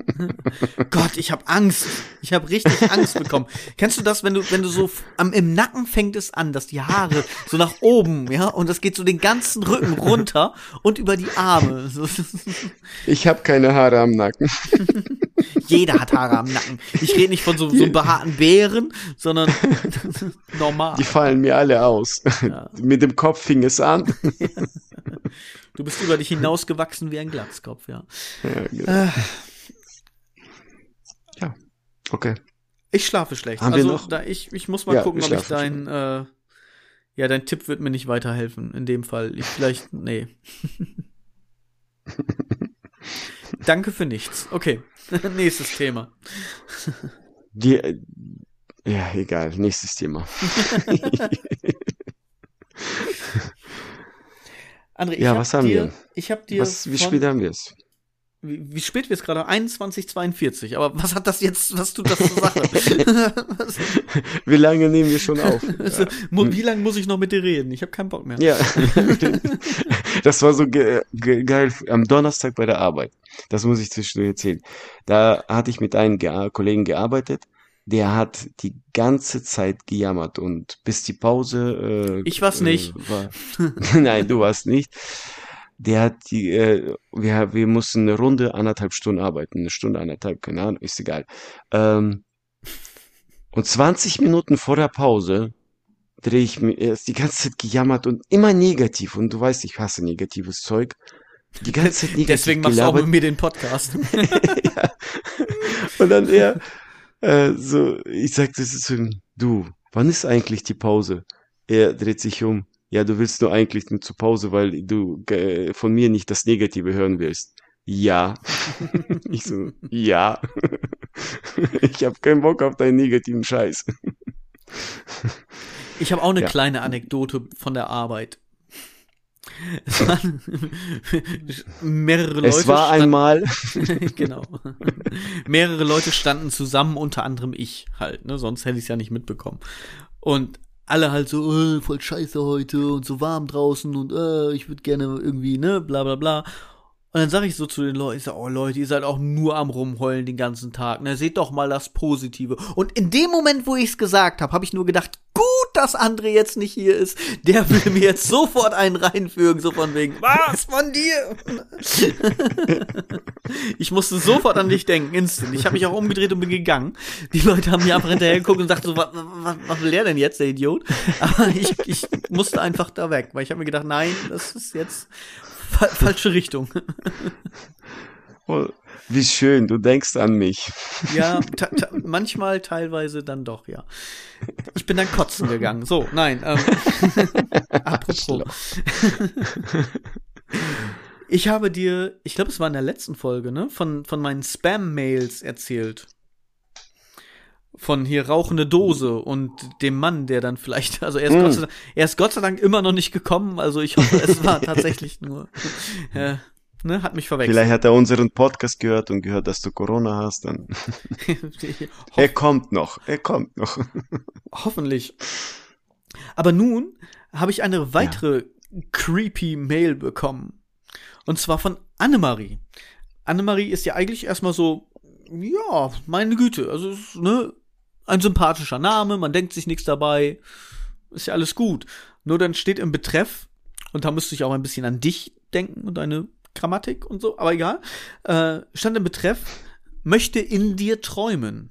*laughs* Gott, ich habe Angst. Ich habe richtig Angst bekommen. Kennst du das, wenn du, wenn du so am, im Nacken fängt es an, dass die Haare so nach oben, ja, und das geht so den ganzen Rücken runter und über die Arme. *laughs* ich habe keine Haare am Nacken. *laughs* Jeder hat Haare am Nacken. Ich rede nicht von so, so behaarten Bären, sondern *laughs* normal. Die fallen mir alle aus. Ja. Mit dem Kopf fing es an. *laughs* Du bist über dich hinausgewachsen wie ein Glatzkopf, ja. Ja, genau. äh. ja. okay. Ich schlafe schlecht. Haben also wir noch? Da ich, ich muss mal ja, gucken, ob ich dein, äh, ja, dein Tipp wird mir nicht weiterhelfen in dem Fall. Ich vielleicht, nee. Danke für nichts. Okay, *laughs* nächstes Thema. Die, äh, ja, egal, nächstes Thema. *laughs* André, ja, was haben dir, wir? Ich habe dir. Was, wie spät haben wir es? Wie, wie spät wird es gerade? 21.42. Aber was hat das jetzt, was tut das zur Sache? *laughs* wie lange nehmen wir schon auf? *laughs* Also, wie lange muss ich noch mit dir reden? Ich habe keinen Bock mehr. Ja, *laughs* das war so ge ge geil am Donnerstag bei der Arbeit. Das muss ich zwischendurch erzählen. Da hatte ich mit einem ge Kollegen gearbeitet. Der hat die ganze Zeit gejammert und bis die Pause. Äh, ich war's nicht. Äh, war, Nein, du warst nicht der hat die, äh, wir, wir mussten eine Runde anderthalb Stunden arbeiten, eine Stunde, anderthalb, keine Ahnung, ist egal. Ähm, und 20 Minuten vor der Pause drehe ich mir, er ist die ganze Zeit gejammert und immer negativ. Und du weißt, ich hasse negatives Zeug. Die ganze Zeit *laughs* negativ. Deswegen machst gelabert. du auch mit mir den Podcast. *laughs* ja. Und dann er, äh, so, ich sagte zu ihm, du, wann ist eigentlich die Pause? Er dreht sich um ja, du willst nur eigentlich nur zur Pause, weil du äh, von mir nicht das Negative hören willst. Ja. *laughs* ich so, ja. *laughs* ich habe keinen Bock auf deinen negativen Scheiß. *laughs* ich habe auch eine ja. kleine Anekdote von der Arbeit. Es waren mehrere Leute. Es war einmal. genau. mehrere Leute standen zusammen, unter anderem ich halt, ne? Sonst hätte ich es ja nicht mitbekommen. Und alle halt so, äh, voll scheiße heute und so warm draußen und äh, ich würde gerne irgendwie, ne, bla bla bla. Und dann sage ich so zu den Leuten, ich sag, oh Leute, ihr seid auch nur am rumheulen den ganzen Tag. Ne, seht doch mal das Positive. Und in dem Moment, wo ich es gesagt habe, habe ich nur gedacht, gut, dass André jetzt nicht hier ist. Der will mir jetzt sofort einen reinfügen, so von wegen, was von dir? *laughs* ich musste sofort an dich denken, instant. Ich habe mich auch umgedreht und bin gegangen. Die Leute haben mir einfach hinterher geguckt und sagten so, was, was, was will der denn jetzt, der Idiot? Aber ich, ich musste einfach da weg, weil ich habe mir gedacht, nein, das ist jetzt fa falsche Richtung. *laughs* Oh, wie schön, du denkst an mich. Ja, manchmal, teilweise dann doch, ja. Ich bin dann kotzen gegangen. So, nein. Ähm, *laughs* apropos. ich habe dir, ich glaube, es war in der letzten Folge, ne, von, von meinen Spam-Mails erzählt. Von hier rauchende Dose und dem Mann, der dann vielleicht, *laughs* also er ist, mm. Gott, sei Dank, er ist Gott sei Dank immer noch nicht gekommen, also ich hoffe, es war tatsächlich *laughs* nur. Äh, ne, hat mich verwechselt. Vielleicht hat er unseren Podcast gehört und gehört, dass du Corona hast, dann. *laughs* er kommt noch, er kommt noch. Hoffentlich. Aber nun habe ich eine weitere ja. creepy Mail bekommen. Und zwar von Annemarie. Annemarie ist ja eigentlich erstmal so, ja, meine Güte, also, ne, ein sympathischer Name, man denkt sich nichts dabei, ist ja alles gut. Nur dann steht im Betreff, und da müsste ich auch ein bisschen an dich denken und deine Grammatik und so, aber egal. Äh, stand im Betreff, möchte in dir träumen.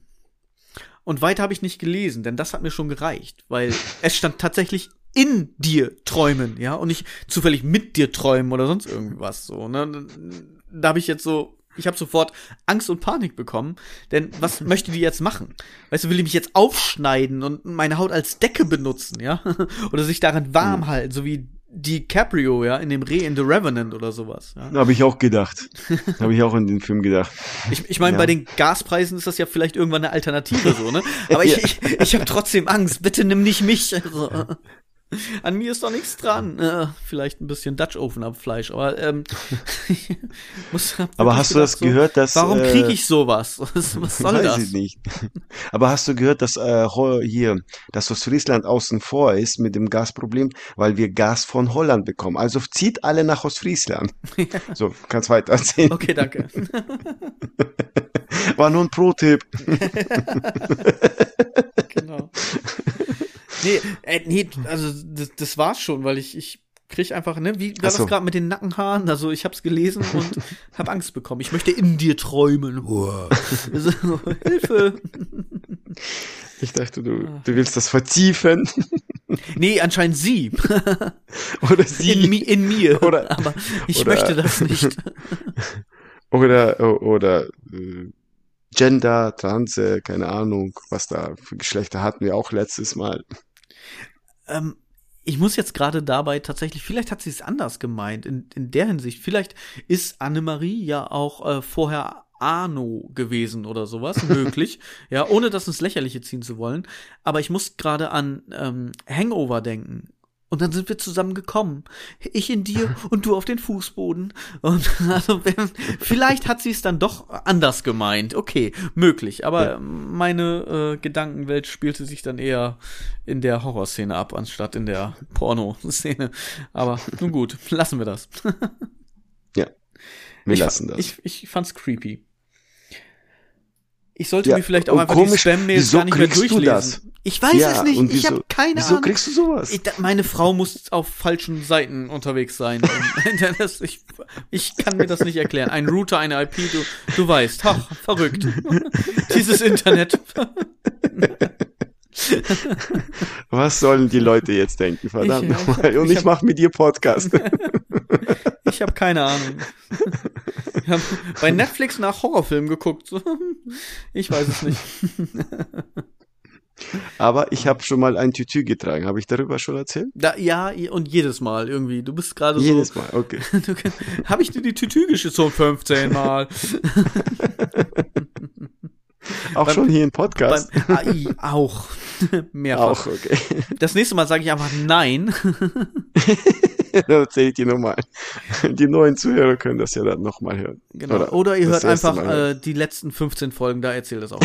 Und weiter habe ich nicht gelesen, denn das hat mir schon gereicht, weil es stand tatsächlich in dir träumen, ja, und nicht zufällig mit dir träumen oder sonst irgendwas so. Ne? Da habe ich jetzt so, ich habe sofort Angst und Panik bekommen, denn was möchte die jetzt machen? Weißt du, will die mich jetzt aufschneiden und meine Haut als Decke benutzen, ja, *laughs* oder sich daran warm mhm. halten, so wie DiCaprio, ja, in dem Re in The Revenant oder sowas. Ja. Habe ich auch gedacht. Habe ich auch in den Film gedacht. Ich, ich meine, ja. bei den Gaspreisen ist das ja vielleicht irgendwann eine Alternative so, ne? Aber *laughs* ich, ja. ich, ich habe trotzdem Angst. Bitte nimm nicht mich. Also. An mir ist doch nichts dran. Äh, vielleicht ein bisschen Dutch Oven Fleisch, aber ähm, *laughs* *laughs* muss, Aber hast du das so, gehört, dass Warum äh, kriege ich sowas? *laughs* Was, soll weiß das? Ich nicht. Aber hast du gehört, dass äh, hier, dass Ostfriesland außen vor ist mit dem Gasproblem, weil wir Gas von Holland bekommen. Also zieht alle nach Ostfriesland. so, kannst weiter erzählen. Okay, danke. War nur ein Pro-Tipp. genau. Nee, äh, nee, also das, das war's schon, weil ich, ich krieg einfach, ne, wie war so. das gerade mit den Nackenhaaren? Also ich hab's gelesen *laughs* und hab Angst bekommen. Ich möchte in dir träumen. *laughs* Hilfe. *laughs* Ich dachte, du, du willst das vertiefen. Nee, anscheinend sie. Oder sie. In, in mir. Oder, Aber ich oder, möchte das nicht. Oder, oder, äh, Gender, Trans, keine Ahnung, was da für Geschlechter hatten wir auch letztes Mal. Ähm, ich muss jetzt gerade dabei tatsächlich, vielleicht hat sie es anders gemeint, in, in der Hinsicht. Vielleicht ist Annemarie ja auch äh, vorher Arno gewesen oder sowas, *laughs* möglich. ja, ohne das ins Lächerliche ziehen zu wollen. Aber ich muss gerade an ähm, Hangover denken. Und dann sind wir zusammen gekommen. Ich in dir und du auf den Fußboden. Und *laughs* also, vielleicht hat sie es dann doch anders gemeint. Okay, möglich. Aber ja. meine äh, Gedankenwelt spielte sich dann eher in der Horrorszene ab, anstatt in der Pornoszene. Aber nun gut, lassen wir das. *laughs* ja, wir ich, lassen das. Ich, ich fand's creepy. Ich sollte ja, mir vielleicht auch einfach komisch, die Spam-Mails gar nicht mehr durchlesen. Ich weiß ja, es nicht. Wieso, ich habe keine wieso Ahnung. Wieso kriegst du sowas? Ich, meine Frau muss auf falschen Seiten unterwegs sein. *laughs* *laughs* das, ich, ich kann mir das nicht erklären. Ein Router, eine IP, du, du weißt. Ach, verrückt. *laughs* Dieses Internet. Was sollen die Leute jetzt denken? Verdammt nochmal. Und ich, ich mache mit dir Podcast. Ich habe keine Ahnung. Ich habe bei Netflix nach Horrorfilmen geguckt. Ich weiß es nicht. Aber ich habe schon mal ein Tütü getragen. Habe ich darüber schon erzählt? Da, ja, und jedes Mal irgendwie. Du bist gerade so. Jedes Mal, okay. *laughs* Habe ich dir die Tütü geschissen? 15 Mal. *laughs* Auch beim, schon hier im Podcast. Beim AI auch. *laughs* Mehrfach. Auch, okay. *laughs* Das nächste Mal sage ich einfach nein. *laughs* dann erzähle ich die nochmal. Die neuen Zuhörer können das ja dann nochmal hören. Genau. Oder, Oder ihr hört einfach äh, die letzten 15 Folgen, da erzählt das auch.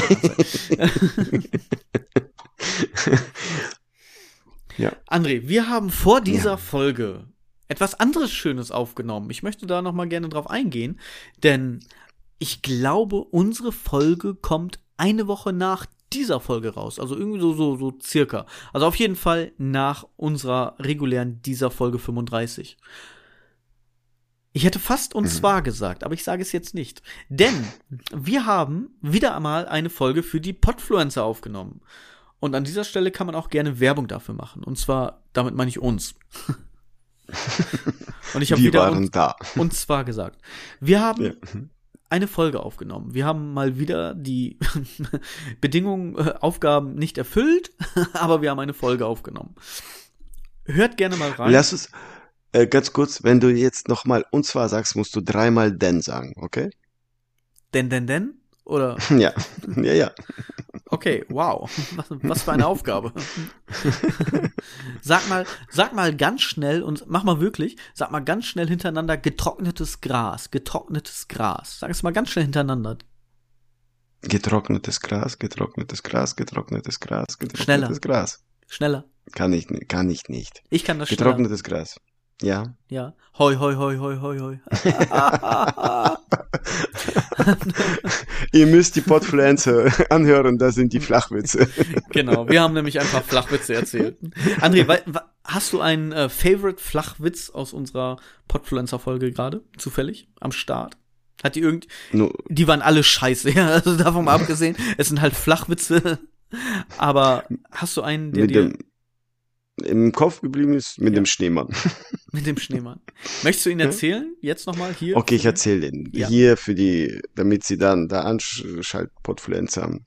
ja. André, wir haben vor dieser ja. Folge etwas anderes Schönes aufgenommen. Ich möchte da nochmal gerne drauf eingehen, denn ich glaube, unsere Folge kommt eine Woche nach dieser Folge raus. Also irgendwie so, so, so circa. Also auf jeden Fall nach unserer regulären dieser Folge 35. Ich hätte fast und mhm. zwar gesagt, aber ich sage es jetzt nicht. Denn wir haben wieder einmal eine Folge für die Podfluencer aufgenommen. Und an dieser Stelle kann man auch gerne Werbung dafür machen. Und zwar, damit meine ich uns. *laughs* und ich habe wieder uns, da. und zwar gesagt. Wir haben ja. Eine Folge aufgenommen. Wir haben mal wieder die *laughs* Bedingungen, äh, Aufgaben nicht erfüllt, *laughs* aber wir haben eine Folge aufgenommen. Hört gerne mal rein. Lass es, äh, ganz kurz, wenn du jetzt nochmal und zwar sagst, musst du dreimal denn sagen, okay? Denn, denn, denn? Oder? *laughs* Ja, ja, ja. Okay, wow. *laughs* Was, was für eine Aufgabe. sag mal, sag mal ganz schnell und mach mal wirklich, sag mal ganz schnell hintereinander getrocknetes Gras, getrocknetes Gras. Sag es mal ganz schnell hintereinander. Getrocknetes Gras, getrocknetes Gras, getrocknetes Gras, getrocknetes Schneller. Gras. Schneller. Kann ich, kann ich nicht. Ich kann das Getrocknetes schneller. Gras. Ja. Ja. Hoi, hoi, hoi, hoi, hoi, hoi. *laughs* Ihr müsst die Podfluencer anhören, das sind die Flachwitze. *laughs* genau, wir haben nämlich ein paar Flachwitze erzählt. André, hast du einen äh, Favorite Flachwitz aus unserer Podfluencer-Folge gerade, zufällig, am Start? Hat die irgend... No. Die waren alle scheiße, ja, also davon mal *laughs* abgesehen. Es sind halt Flachwitze. Aber hast du einen, der Mit dir im Kopf geblieben ist mit ja. dem Schneemann. *laughs* Mit dem Schneemann. Möchtest du ihn erzählen? Jetzt nochmal hier? Okay, ich erzähle den. Ja. Hier für die, damit sie dann da Anschaltportfluenz haben.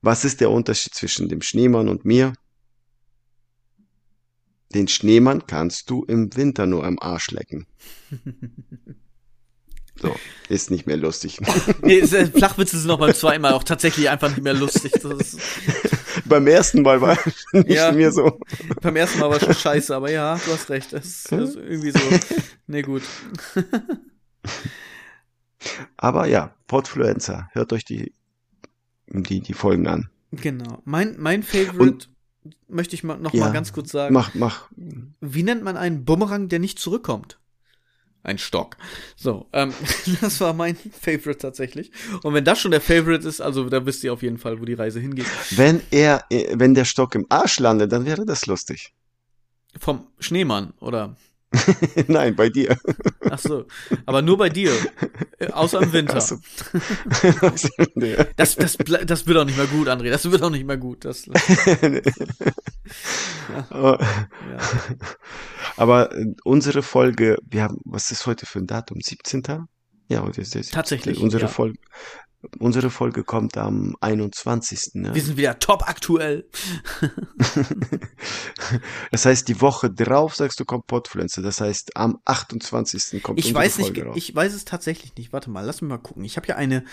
Was ist der Unterschied zwischen dem Schneemann und mir? Den Schneemann kannst du im Winter nur am Arsch lecken. *laughs* So, ist nicht mehr lustig. *laughs* nee, äh, Flachwitze sind noch beim zweiten Mal auch tatsächlich einfach nicht mehr lustig. *laughs* beim ersten Mal war nicht ja, mehr so. Beim ersten Mal war schon scheiße, aber ja, du hast recht. Das ist, das ist irgendwie so. Nee, gut. *laughs* aber ja, Podfluencer, hört euch die, die, die Folgen an. Genau. Mein, mein Favorite Und, möchte ich mal noch ja, mal ganz kurz sagen. Mach, mach. Wie nennt man einen Bumerang, der nicht zurückkommt? Ein Stock. So, ähm, *laughs* das war mein Favorite tatsächlich. Und wenn das schon der Favorite ist, also da wisst ihr auf jeden Fall, wo die Reise hingeht. Wenn er, äh, wenn der Stock im Arsch landet, dann wäre das lustig. Vom Schneemann, oder? *laughs* Nein, bei dir. Ach so, aber nur bei dir. *laughs* Äh, außer im Winter. So. *laughs* das, das, das wird auch nicht mehr gut, André. Das wird auch nicht mehr gut. Das, *laughs* aber, ja. aber äh, unsere Folge, wir haben, was ist heute für ein Datum? 17. Ja, heute ist das. Tatsächlich. Unsere ja. Folge. Unsere Folge kommt am 21. Ne? Wir sind wieder top aktuell. *laughs* das heißt, die Woche drauf sagst du kommt Podfluencer. Das heißt, am 28. kommt ich unsere weiß Folge nicht, raus. Ich weiß es tatsächlich nicht. Warte mal, lass mich mal gucken. Ich habe ja eine,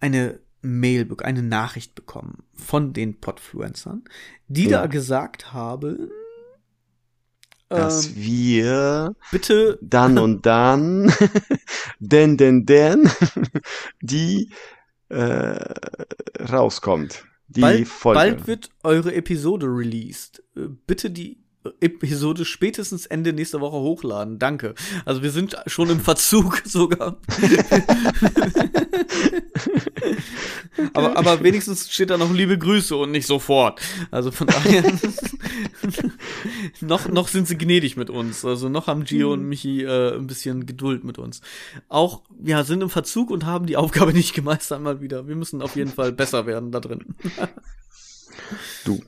eine Mail, eine Nachricht bekommen von den Podfluencern, die ja. da gesagt haben, dass ähm, wir bitte dann und dann, *laughs* denn, denn, denn, *laughs* die äh, rauskommt. Die bald, Folge. bald wird eure Episode released. Äh, bitte die Episode spätestens Ende nächster Woche hochladen. Danke. Also wir sind schon im Verzug *laughs* sogar. *laughs* aber, aber wenigstens steht da noch liebe Grüße und nicht sofort. Also von daher *laughs* noch, noch sind sie gnädig mit uns. Also noch haben Gio und Michi äh, ein bisschen Geduld mit uns. Auch, ja, sind im Verzug und haben die Aufgabe nicht gemeistert mal wieder. Wir müssen auf jeden Fall besser werden da drin. du,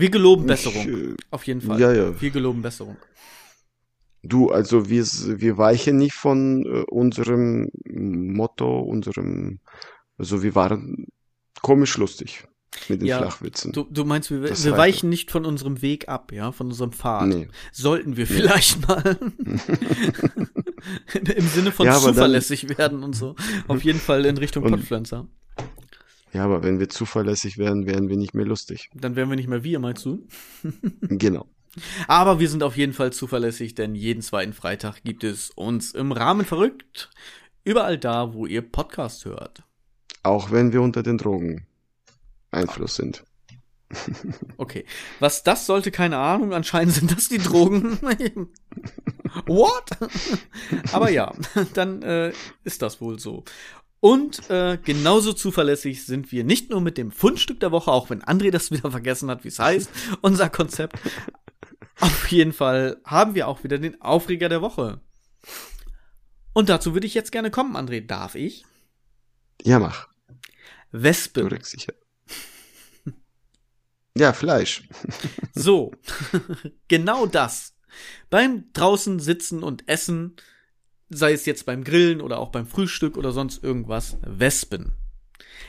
wir geloben Besserung. Ich, äh, auf jeden Fall. Ja, ja. Wir geloben Besserung. Du, also wir, wir weichen nicht von äh, unserem Motto, unserem, also wir waren komisch lustig mit den ja, Flachwitzen. Du, du meinst, wir, wir weichen nicht von unserem Weg ab, ja, von unserem Pfad. Nee. Sollten wir vielleicht nee. mal. *laughs* *laughs* Im Sinne von ja, zuverlässig dann, werden und so. Auf jeden Fall in Richtung Podpflanzer. Ja, aber wenn wir zuverlässig wären, wären wir nicht mehr lustig. Dann wären wir nicht mehr wir, meinst du? *laughs* genau. Aber wir sind auf jeden Fall zuverlässig, denn jeden zweiten Freitag gibt es uns im Rahmen verrückt. Überall da, wo ihr Podcast hört. Auch wenn wir unter den Drogen Einfluss sind. *laughs* Okay. Was das sollte, keine Ahnung. Anscheinend sind das die Drogen. *laughs* What? Aber ja, dann äh, ist das wohl so. Und äh, genauso zuverlässig sind wir nicht nur mit dem Fundstück der Woche, auch wenn André das *laughs* wieder vergessen hat, wie es heißt, *laughs* unser Konzept. Auf jeden Fall haben wir auch wieder den Aufreger der Woche. Und dazu würde ich jetzt gerne kommen, André. Darf ich? Ja, mach. Wespe. Korrekt, sicher. Ja, Fleisch. So, *laughs* genau das. Beim draußen sitzen und essen, sei es jetzt beim Grillen oder auch beim Frühstück oder sonst irgendwas, Wespen.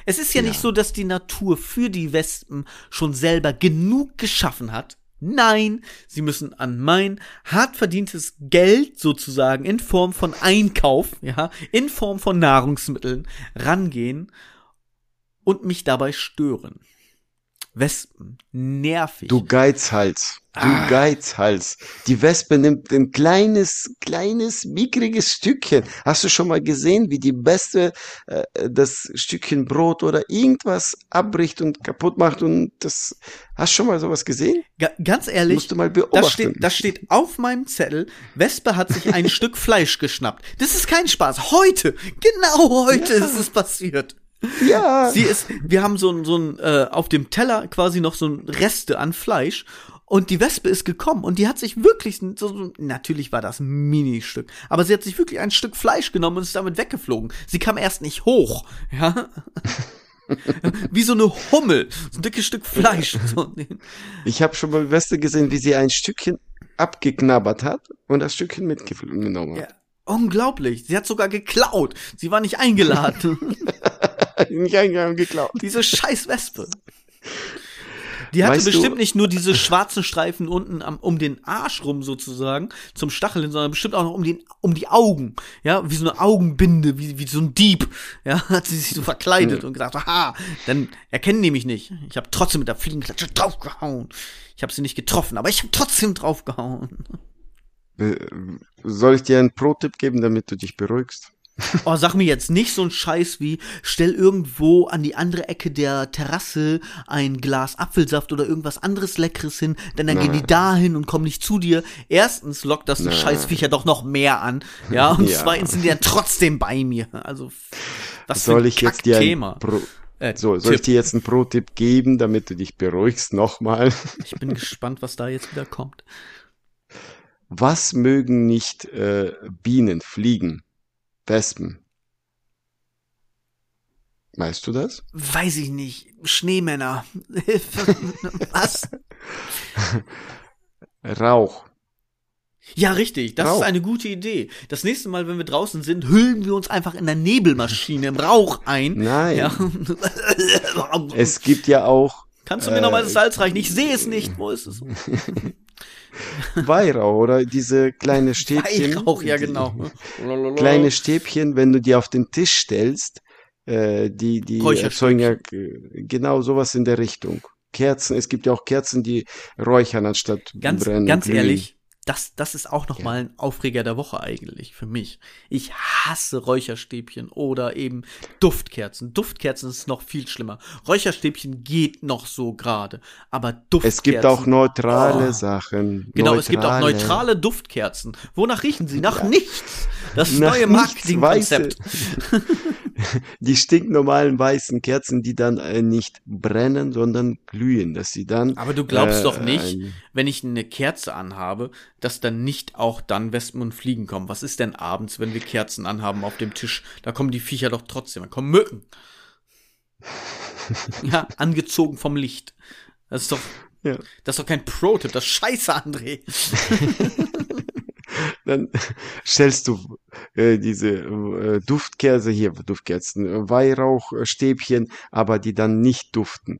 Es ist ja, Ja. nicht so, dass die Natur für die Wespen schon selber genug geschaffen hat. Nein, sie müssen an mein hart verdientes Geld sozusagen in Form von Einkauf, ja, in Form von Nahrungsmitteln rangehen und mich dabei stören. Wespen, nervig. Du Geizhals. Du Ah. Geizhals. Die Wespe nimmt ein kleines, kleines, mickriges Stückchen. Hast du schon mal gesehen, wie die Wespe äh, das Stückchen Brot oder irgendwas abbricht und kaputt macht und das, hast du schon mal sowas gesehen? Ga ganz ehrlich, Musst du mal beobachten. Das steht, das steht auf meinem Zettel. Wespe hat sich ein *laughs* Stück Fleisch geschnappt. Das ist kein Spaß. Heute, genau heute Ja. ist es passiert. Ja. Sie ist, wir haben so ein, so ein, äh, auf dem Teller quasi noch so ein Reste an Fleisch. Und die Wespe ist gekommen und die hat sich wirklich so, so natürlich war das ein Ministück, aber sie hat sich wirklich ein Stück Fleisch genommen und ist damit weggeflogen. Sie kam erst nicht hoch, ja. *laughs* Wie so eine Hummel, so ein dickes Stück Fleisch. *laughs* Ich habe schon mal Weste gesehen, wie sie ein Stückchen abgeknabbert hat und das Stückchen mitgenommen Ja, hat. unglaublich. Sie hat sogar geklaut. Sie war nicht eingeladen. *laughs* *laughs* Nicht eingegangen geklaut. Diese scheiß Wespe. Die hatte Weißt du- bestimmt nicht nur diese schwarzen Streifen unten am, um den Arsch rum sozusagen zum Stacheln, sondern bestimmt auch noch um den um die Augen, ja, wie so eine Augenbinde, wie wie so ein Dieb, ja, *laughs* hat sie sich so verkleidet und gesagt, aha, dann erkennen die mich nicht. Ich habe trotzdem mit der Fliegenklatsche draufgehauen. Ich habe sie nicht getroffen, aber ich habe trotzdem draufgehauen. Äh, Soll ich dir einen Pro-Tipp geben, damit du dich beruhigst? Oh, sag mir jetzt nicht so ein Scheiß wie, stell irgendwo an die andere Ecke der Terrasse ein Glas Apfelsaft oder irgendwas anderes Leckeres hin, denn dann gehen die dahin und kommen nicht zu dir. Erstens lockt das die Nein. Scheißviecher doch noch mehr an, ja, und Ja. zweitens sind die dann trotzdem bei mir. Also, was Soll für ein ich jetzt dir Thema. Pro Äh, so, soll ich dir jetzt einen Pro-Tipp geben, damit du dich beruhigst nochmal? Ich bin gespannt, was da jetzt wieder kommt. Was mögen nicht äh, Bienen, Fliegen, Wespen? Weißt du das? Weiß ich nicht. Schneemänner. *laughs* was? Rauch. Ja, richtig. Das Rauch. ist eine gute Idee. Das nächste Mal, wenn wir draußen sind, hüllen wir uns einfach in der Nebelmaschine im Rauch ein. Nein. Ja. Es gibt ja auch Kannst du mir noch mal äh, das Salz reichen? Ich sehe es nicht. Wo ist es? *laughs* *laughs* Weihrauch oder diese kleine Stäbchen. Weihrauch, ja genau. *laughs* Kleine Stäbchen, wenn du die auf den Tisch stellst, äh, die, die erzeugen ja äh, genau sowas in der Richtung. Kerzen, es gibt ja auch Kerzen, die räuchern anstatt Ganz, brennen. ganz ehrlich, das, das ist auch noch Ja. mal ein Aufreger der Woche eigentlich für mich. Ich hasse Räucherstäbchen oder eben Duftkerzen. Duftkerzen ist noch viel schlimmer. Räucherstäbchen geht noch so gerade, aber Duftkerzen. Es gibt auch neutrale Oh. Sachen. Genau, es gibt auch neutrale Duftkerzen. Wonach riechen sie? Nach nichts. Das Nach neue Marketingkonzept. *laughs* *laughs* Die stinknormalen weißen Kerzen, die dann äh, nicht brennen, sondern glühen, dass sie dann. Aber du glaubst äh, doch nicht, ein- wenn ich eine Kerze anhabe, dass dann nicht auch dann Wespen und Fliegen kommen. Was ist denn abends, wenn wir Kerzen anhaben auf dem Tisch? Da kommen die Viecher doch trotzdem. Da kommen Mücken. *laughs* ja, angezogen vom Licht. Das ist doch, Ja. das ist doch kein Pro-Tipp. Das ist scheiße, André. *laughs* Dann stellst du äh, diese äh, Duftkerze hier, Duftkerzen, äh, Weihrauchstäbchen, aber die dann nicht duften.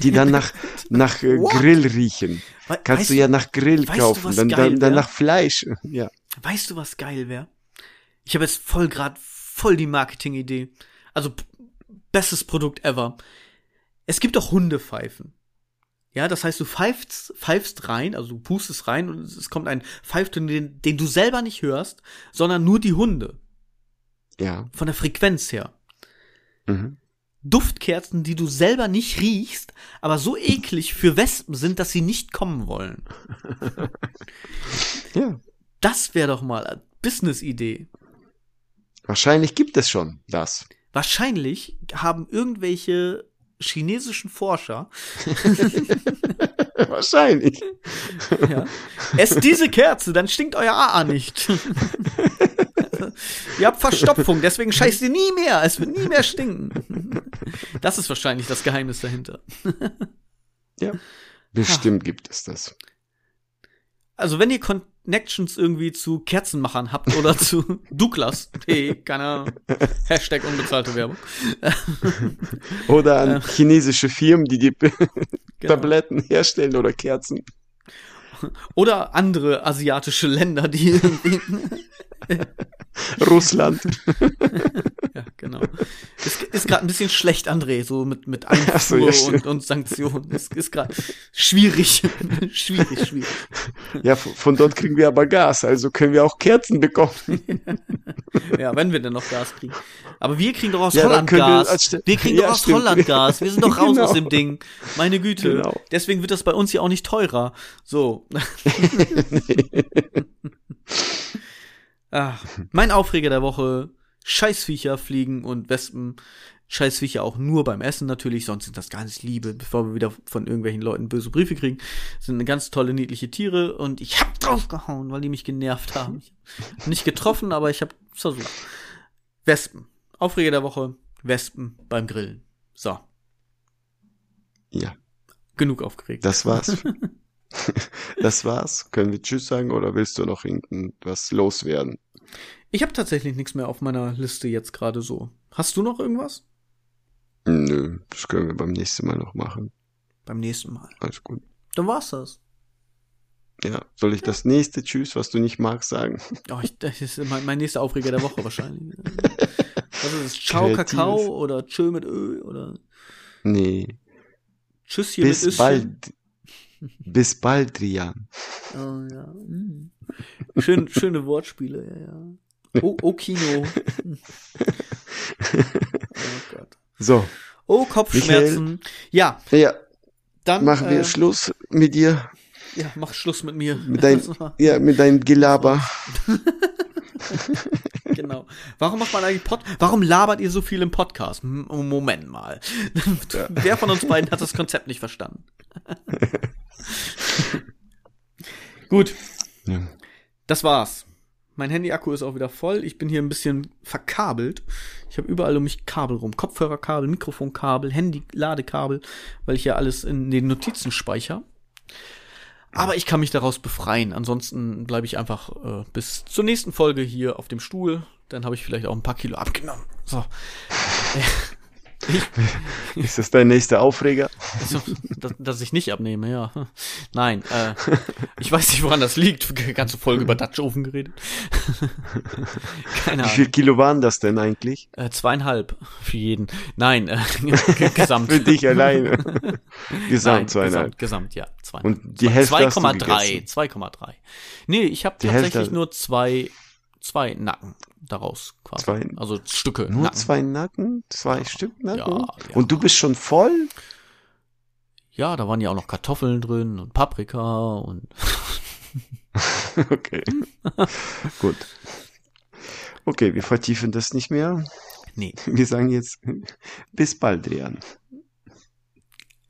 die dann nach, *laughs* nach äh? Grill riechen. We Kannst du ja nach Grill kaufen, dann, dann, dann nach Fleisch. Ja. Weißt du, was geil wäre? Ich habe jetzt voll grad voll die Marketing-Idee. Also bestes Produkt ever. Es gibt doch Hundepfeifen. Ja, das heißt, du pfeifst, pfeifst rein, also du pustest rein und es kommt ein Pfeifton, den, den du selber nicht hörst, sondern nur die Hunde. Ja. Von der Frequenz her. Mhm. Duftkerzen, die du selber nicht riechst, aber so eklig für Wespen sind, dass sie nicht kommen wollen. *laughs* Ja. Das wäre doch mal eine Business-Idee. Wahrscheinlich gibt es schon das. Wahrscheinlich haben irgendwelche chinesischen Forscher *laughs* Wahrscheinlich. ja, esst diese Kerze, dann stinkt euer AA nicht. *laughs* ihr habt Verstopfung, deswegen scheißt ihr nie mehr. Es wird nie mehr stinken. Das ist wahrscheinlich das Geheimnis dahinter. Ja. Bestimmt gibt es das. Also, wenn ihr Connections irgendwie zu Kerzenmachern habt oder *laughs* zu Douglas, hey, keine Ahnung, Hashtag unbezahlte Werbung. *laughs* Oder an Ja. chinesische Firmen, die die *laughs* Genau. Tabletten herstellen oder Kerzen. Oder andere asiatische Länder, die Russland. ja, genau. Ist, ist gerade ein bisschen schlecht, André, so mit, mit *laughs* Einfuhr so, ja, und, und Sanktionen. Ist, ist gerade schwierig. *laughs* schwierig, schwierig. Ja, von dort kriegen wir aber Gas, also können wir auch Kerzen bekommen. *laughs* Ja, wenn wir denn noch Gas kriegen. Aber wir kriegen doch aus Ja, Holland wir Gas. Ste- Wir kriegen Ja, doch aus stimmt. Holland Gas. Wir sind doch raus Genau. aus dem Ding. Meine Güte. Genau. Deswegen wird das bei uns ja auch nicht teurer. So. Ach, mein Aufreger der Woche. Scheißviecher fliegen und Wespen. Scheißviecher auch nur beim Essen natürlich, sonst sind das gar nicht Liebe, bevor wir wieder von irgendwelchen Leuten böse Briefe kriegen. Sind eine ganz tolle, niedliche Tiere und ich hab draufgehauen, weil die mich genervt haben. Ich hab nicht getroffen, aber ich hab versucht. Wespen. Aufreger der Woche. Wespen beim Grillen. So, Ja, genug aufgeregt. das war's. *laughs* *laughs* das war's. Können wir Tschüss sagen oder willst du noch irgendwas loswerden? Ich habe tatsächlich nichts mehr auf meiner Liste jetzt gerade so. Hast du noch irgendwas? Nö, das können wir beim nächsten Mal noch machen. Beim nächsten Mal. Alles gut. Dann war's das. Ja, soll ich das nächste Tschüss, was du nicht magst, sagen? Oh, ich, das ist mein, mein nächster Aufreger der Woche wahrscheinlich. *laughs* Was ist es? Ciao Kreativ. Kakao oder Tschö mit Ö oder Nee. Tschüss hier Bis mit Öschen? bald. Bis bald, Rian. Oh, ja. mm. Schön, schöne Wortspiele, ja, ja. Oh, oh Kino. *laughs* oh Gott. So, Oh, Kopfschmerzen. Ja, ja, dann machen wir äh, Schluss mit dir. Ja, mach Schluss mit mir. Mit dein, *laughs* ja, mit deinem Gelaber. *laughs* genau. Warum macht man eigentlich Pod? Warum labert ihr so viel im Podcast? M Moment mal. Wer von uns beiden hat das Konzept nicht verstanden? Gut. Das war's. Mein Handy-Akku ist auch wieder voll. Ich bin hier ein bisschen verkabelt. Ich habe überall um mich Kabel rum. Kopfhörerkabel, Mikrofonkabel, Handy-Ladekabel, weil ich ja alles in den Notizen speichere. Aber ich kann mich daraus befreien. Ansonsten bleibe ich einfach äh, bis zur nächsten Folge hier auf dem Stuhl. Dann habe ich vielleicht auch ein paar Kilo abgenommen. So. *laughs* Ist das dein nächster Aufreger? Also, dass, dass ich nicht abnehme, ja. Nein, äh, ich weiß nicht, woran das liegt. Ganze Folge über Dutch Oven geredet. Keine Wie viel Ahnung. Kilo waren das denn eigentlich? Äh, zweieinhalb für jeden. Nein, äh, *laughs* *laughs* gesamt. Für dich alleine. Nein, Gesamt zweieinhalb. gesamt, gesamt, ja. Zweieinhalb. Und die Hälfte hast du 2,3. gegessen. 2,3. Nee, ich habe tatsächlich Hälfte- nur zwei, zwei Nacken daraus quasi. Zwei- Also Stücke. Nur Nacken. zwei Nacken? Zwei Stück Nacken? Ja, ja. Und du bist schon voll? Ja, da waren ja auch noch Kartoffeln drin und Paprika und *laughs* Okay. *laughs* Gut. Okay, wir vertiefen das nicht mehr. nee, Wir sagen jetzt bis bald, Rian.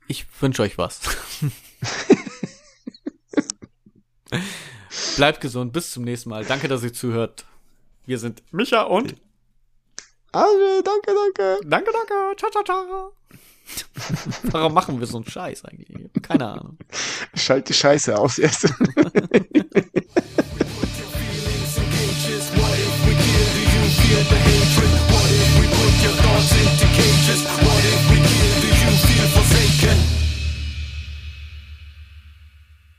ich wünsche euch was. *laughs* Bleibt gesund, bis zum nächsten Mal. Danke, dass ihr zuhört. Wir sind Micha und. Also, danke, danke. Danke, danke. Ciao, ciao, ciao. *laughs* Warum machen wir so einen Scheiß eigentlich? Keine Ahnung. Schalt die Scheiße aus erst. What if we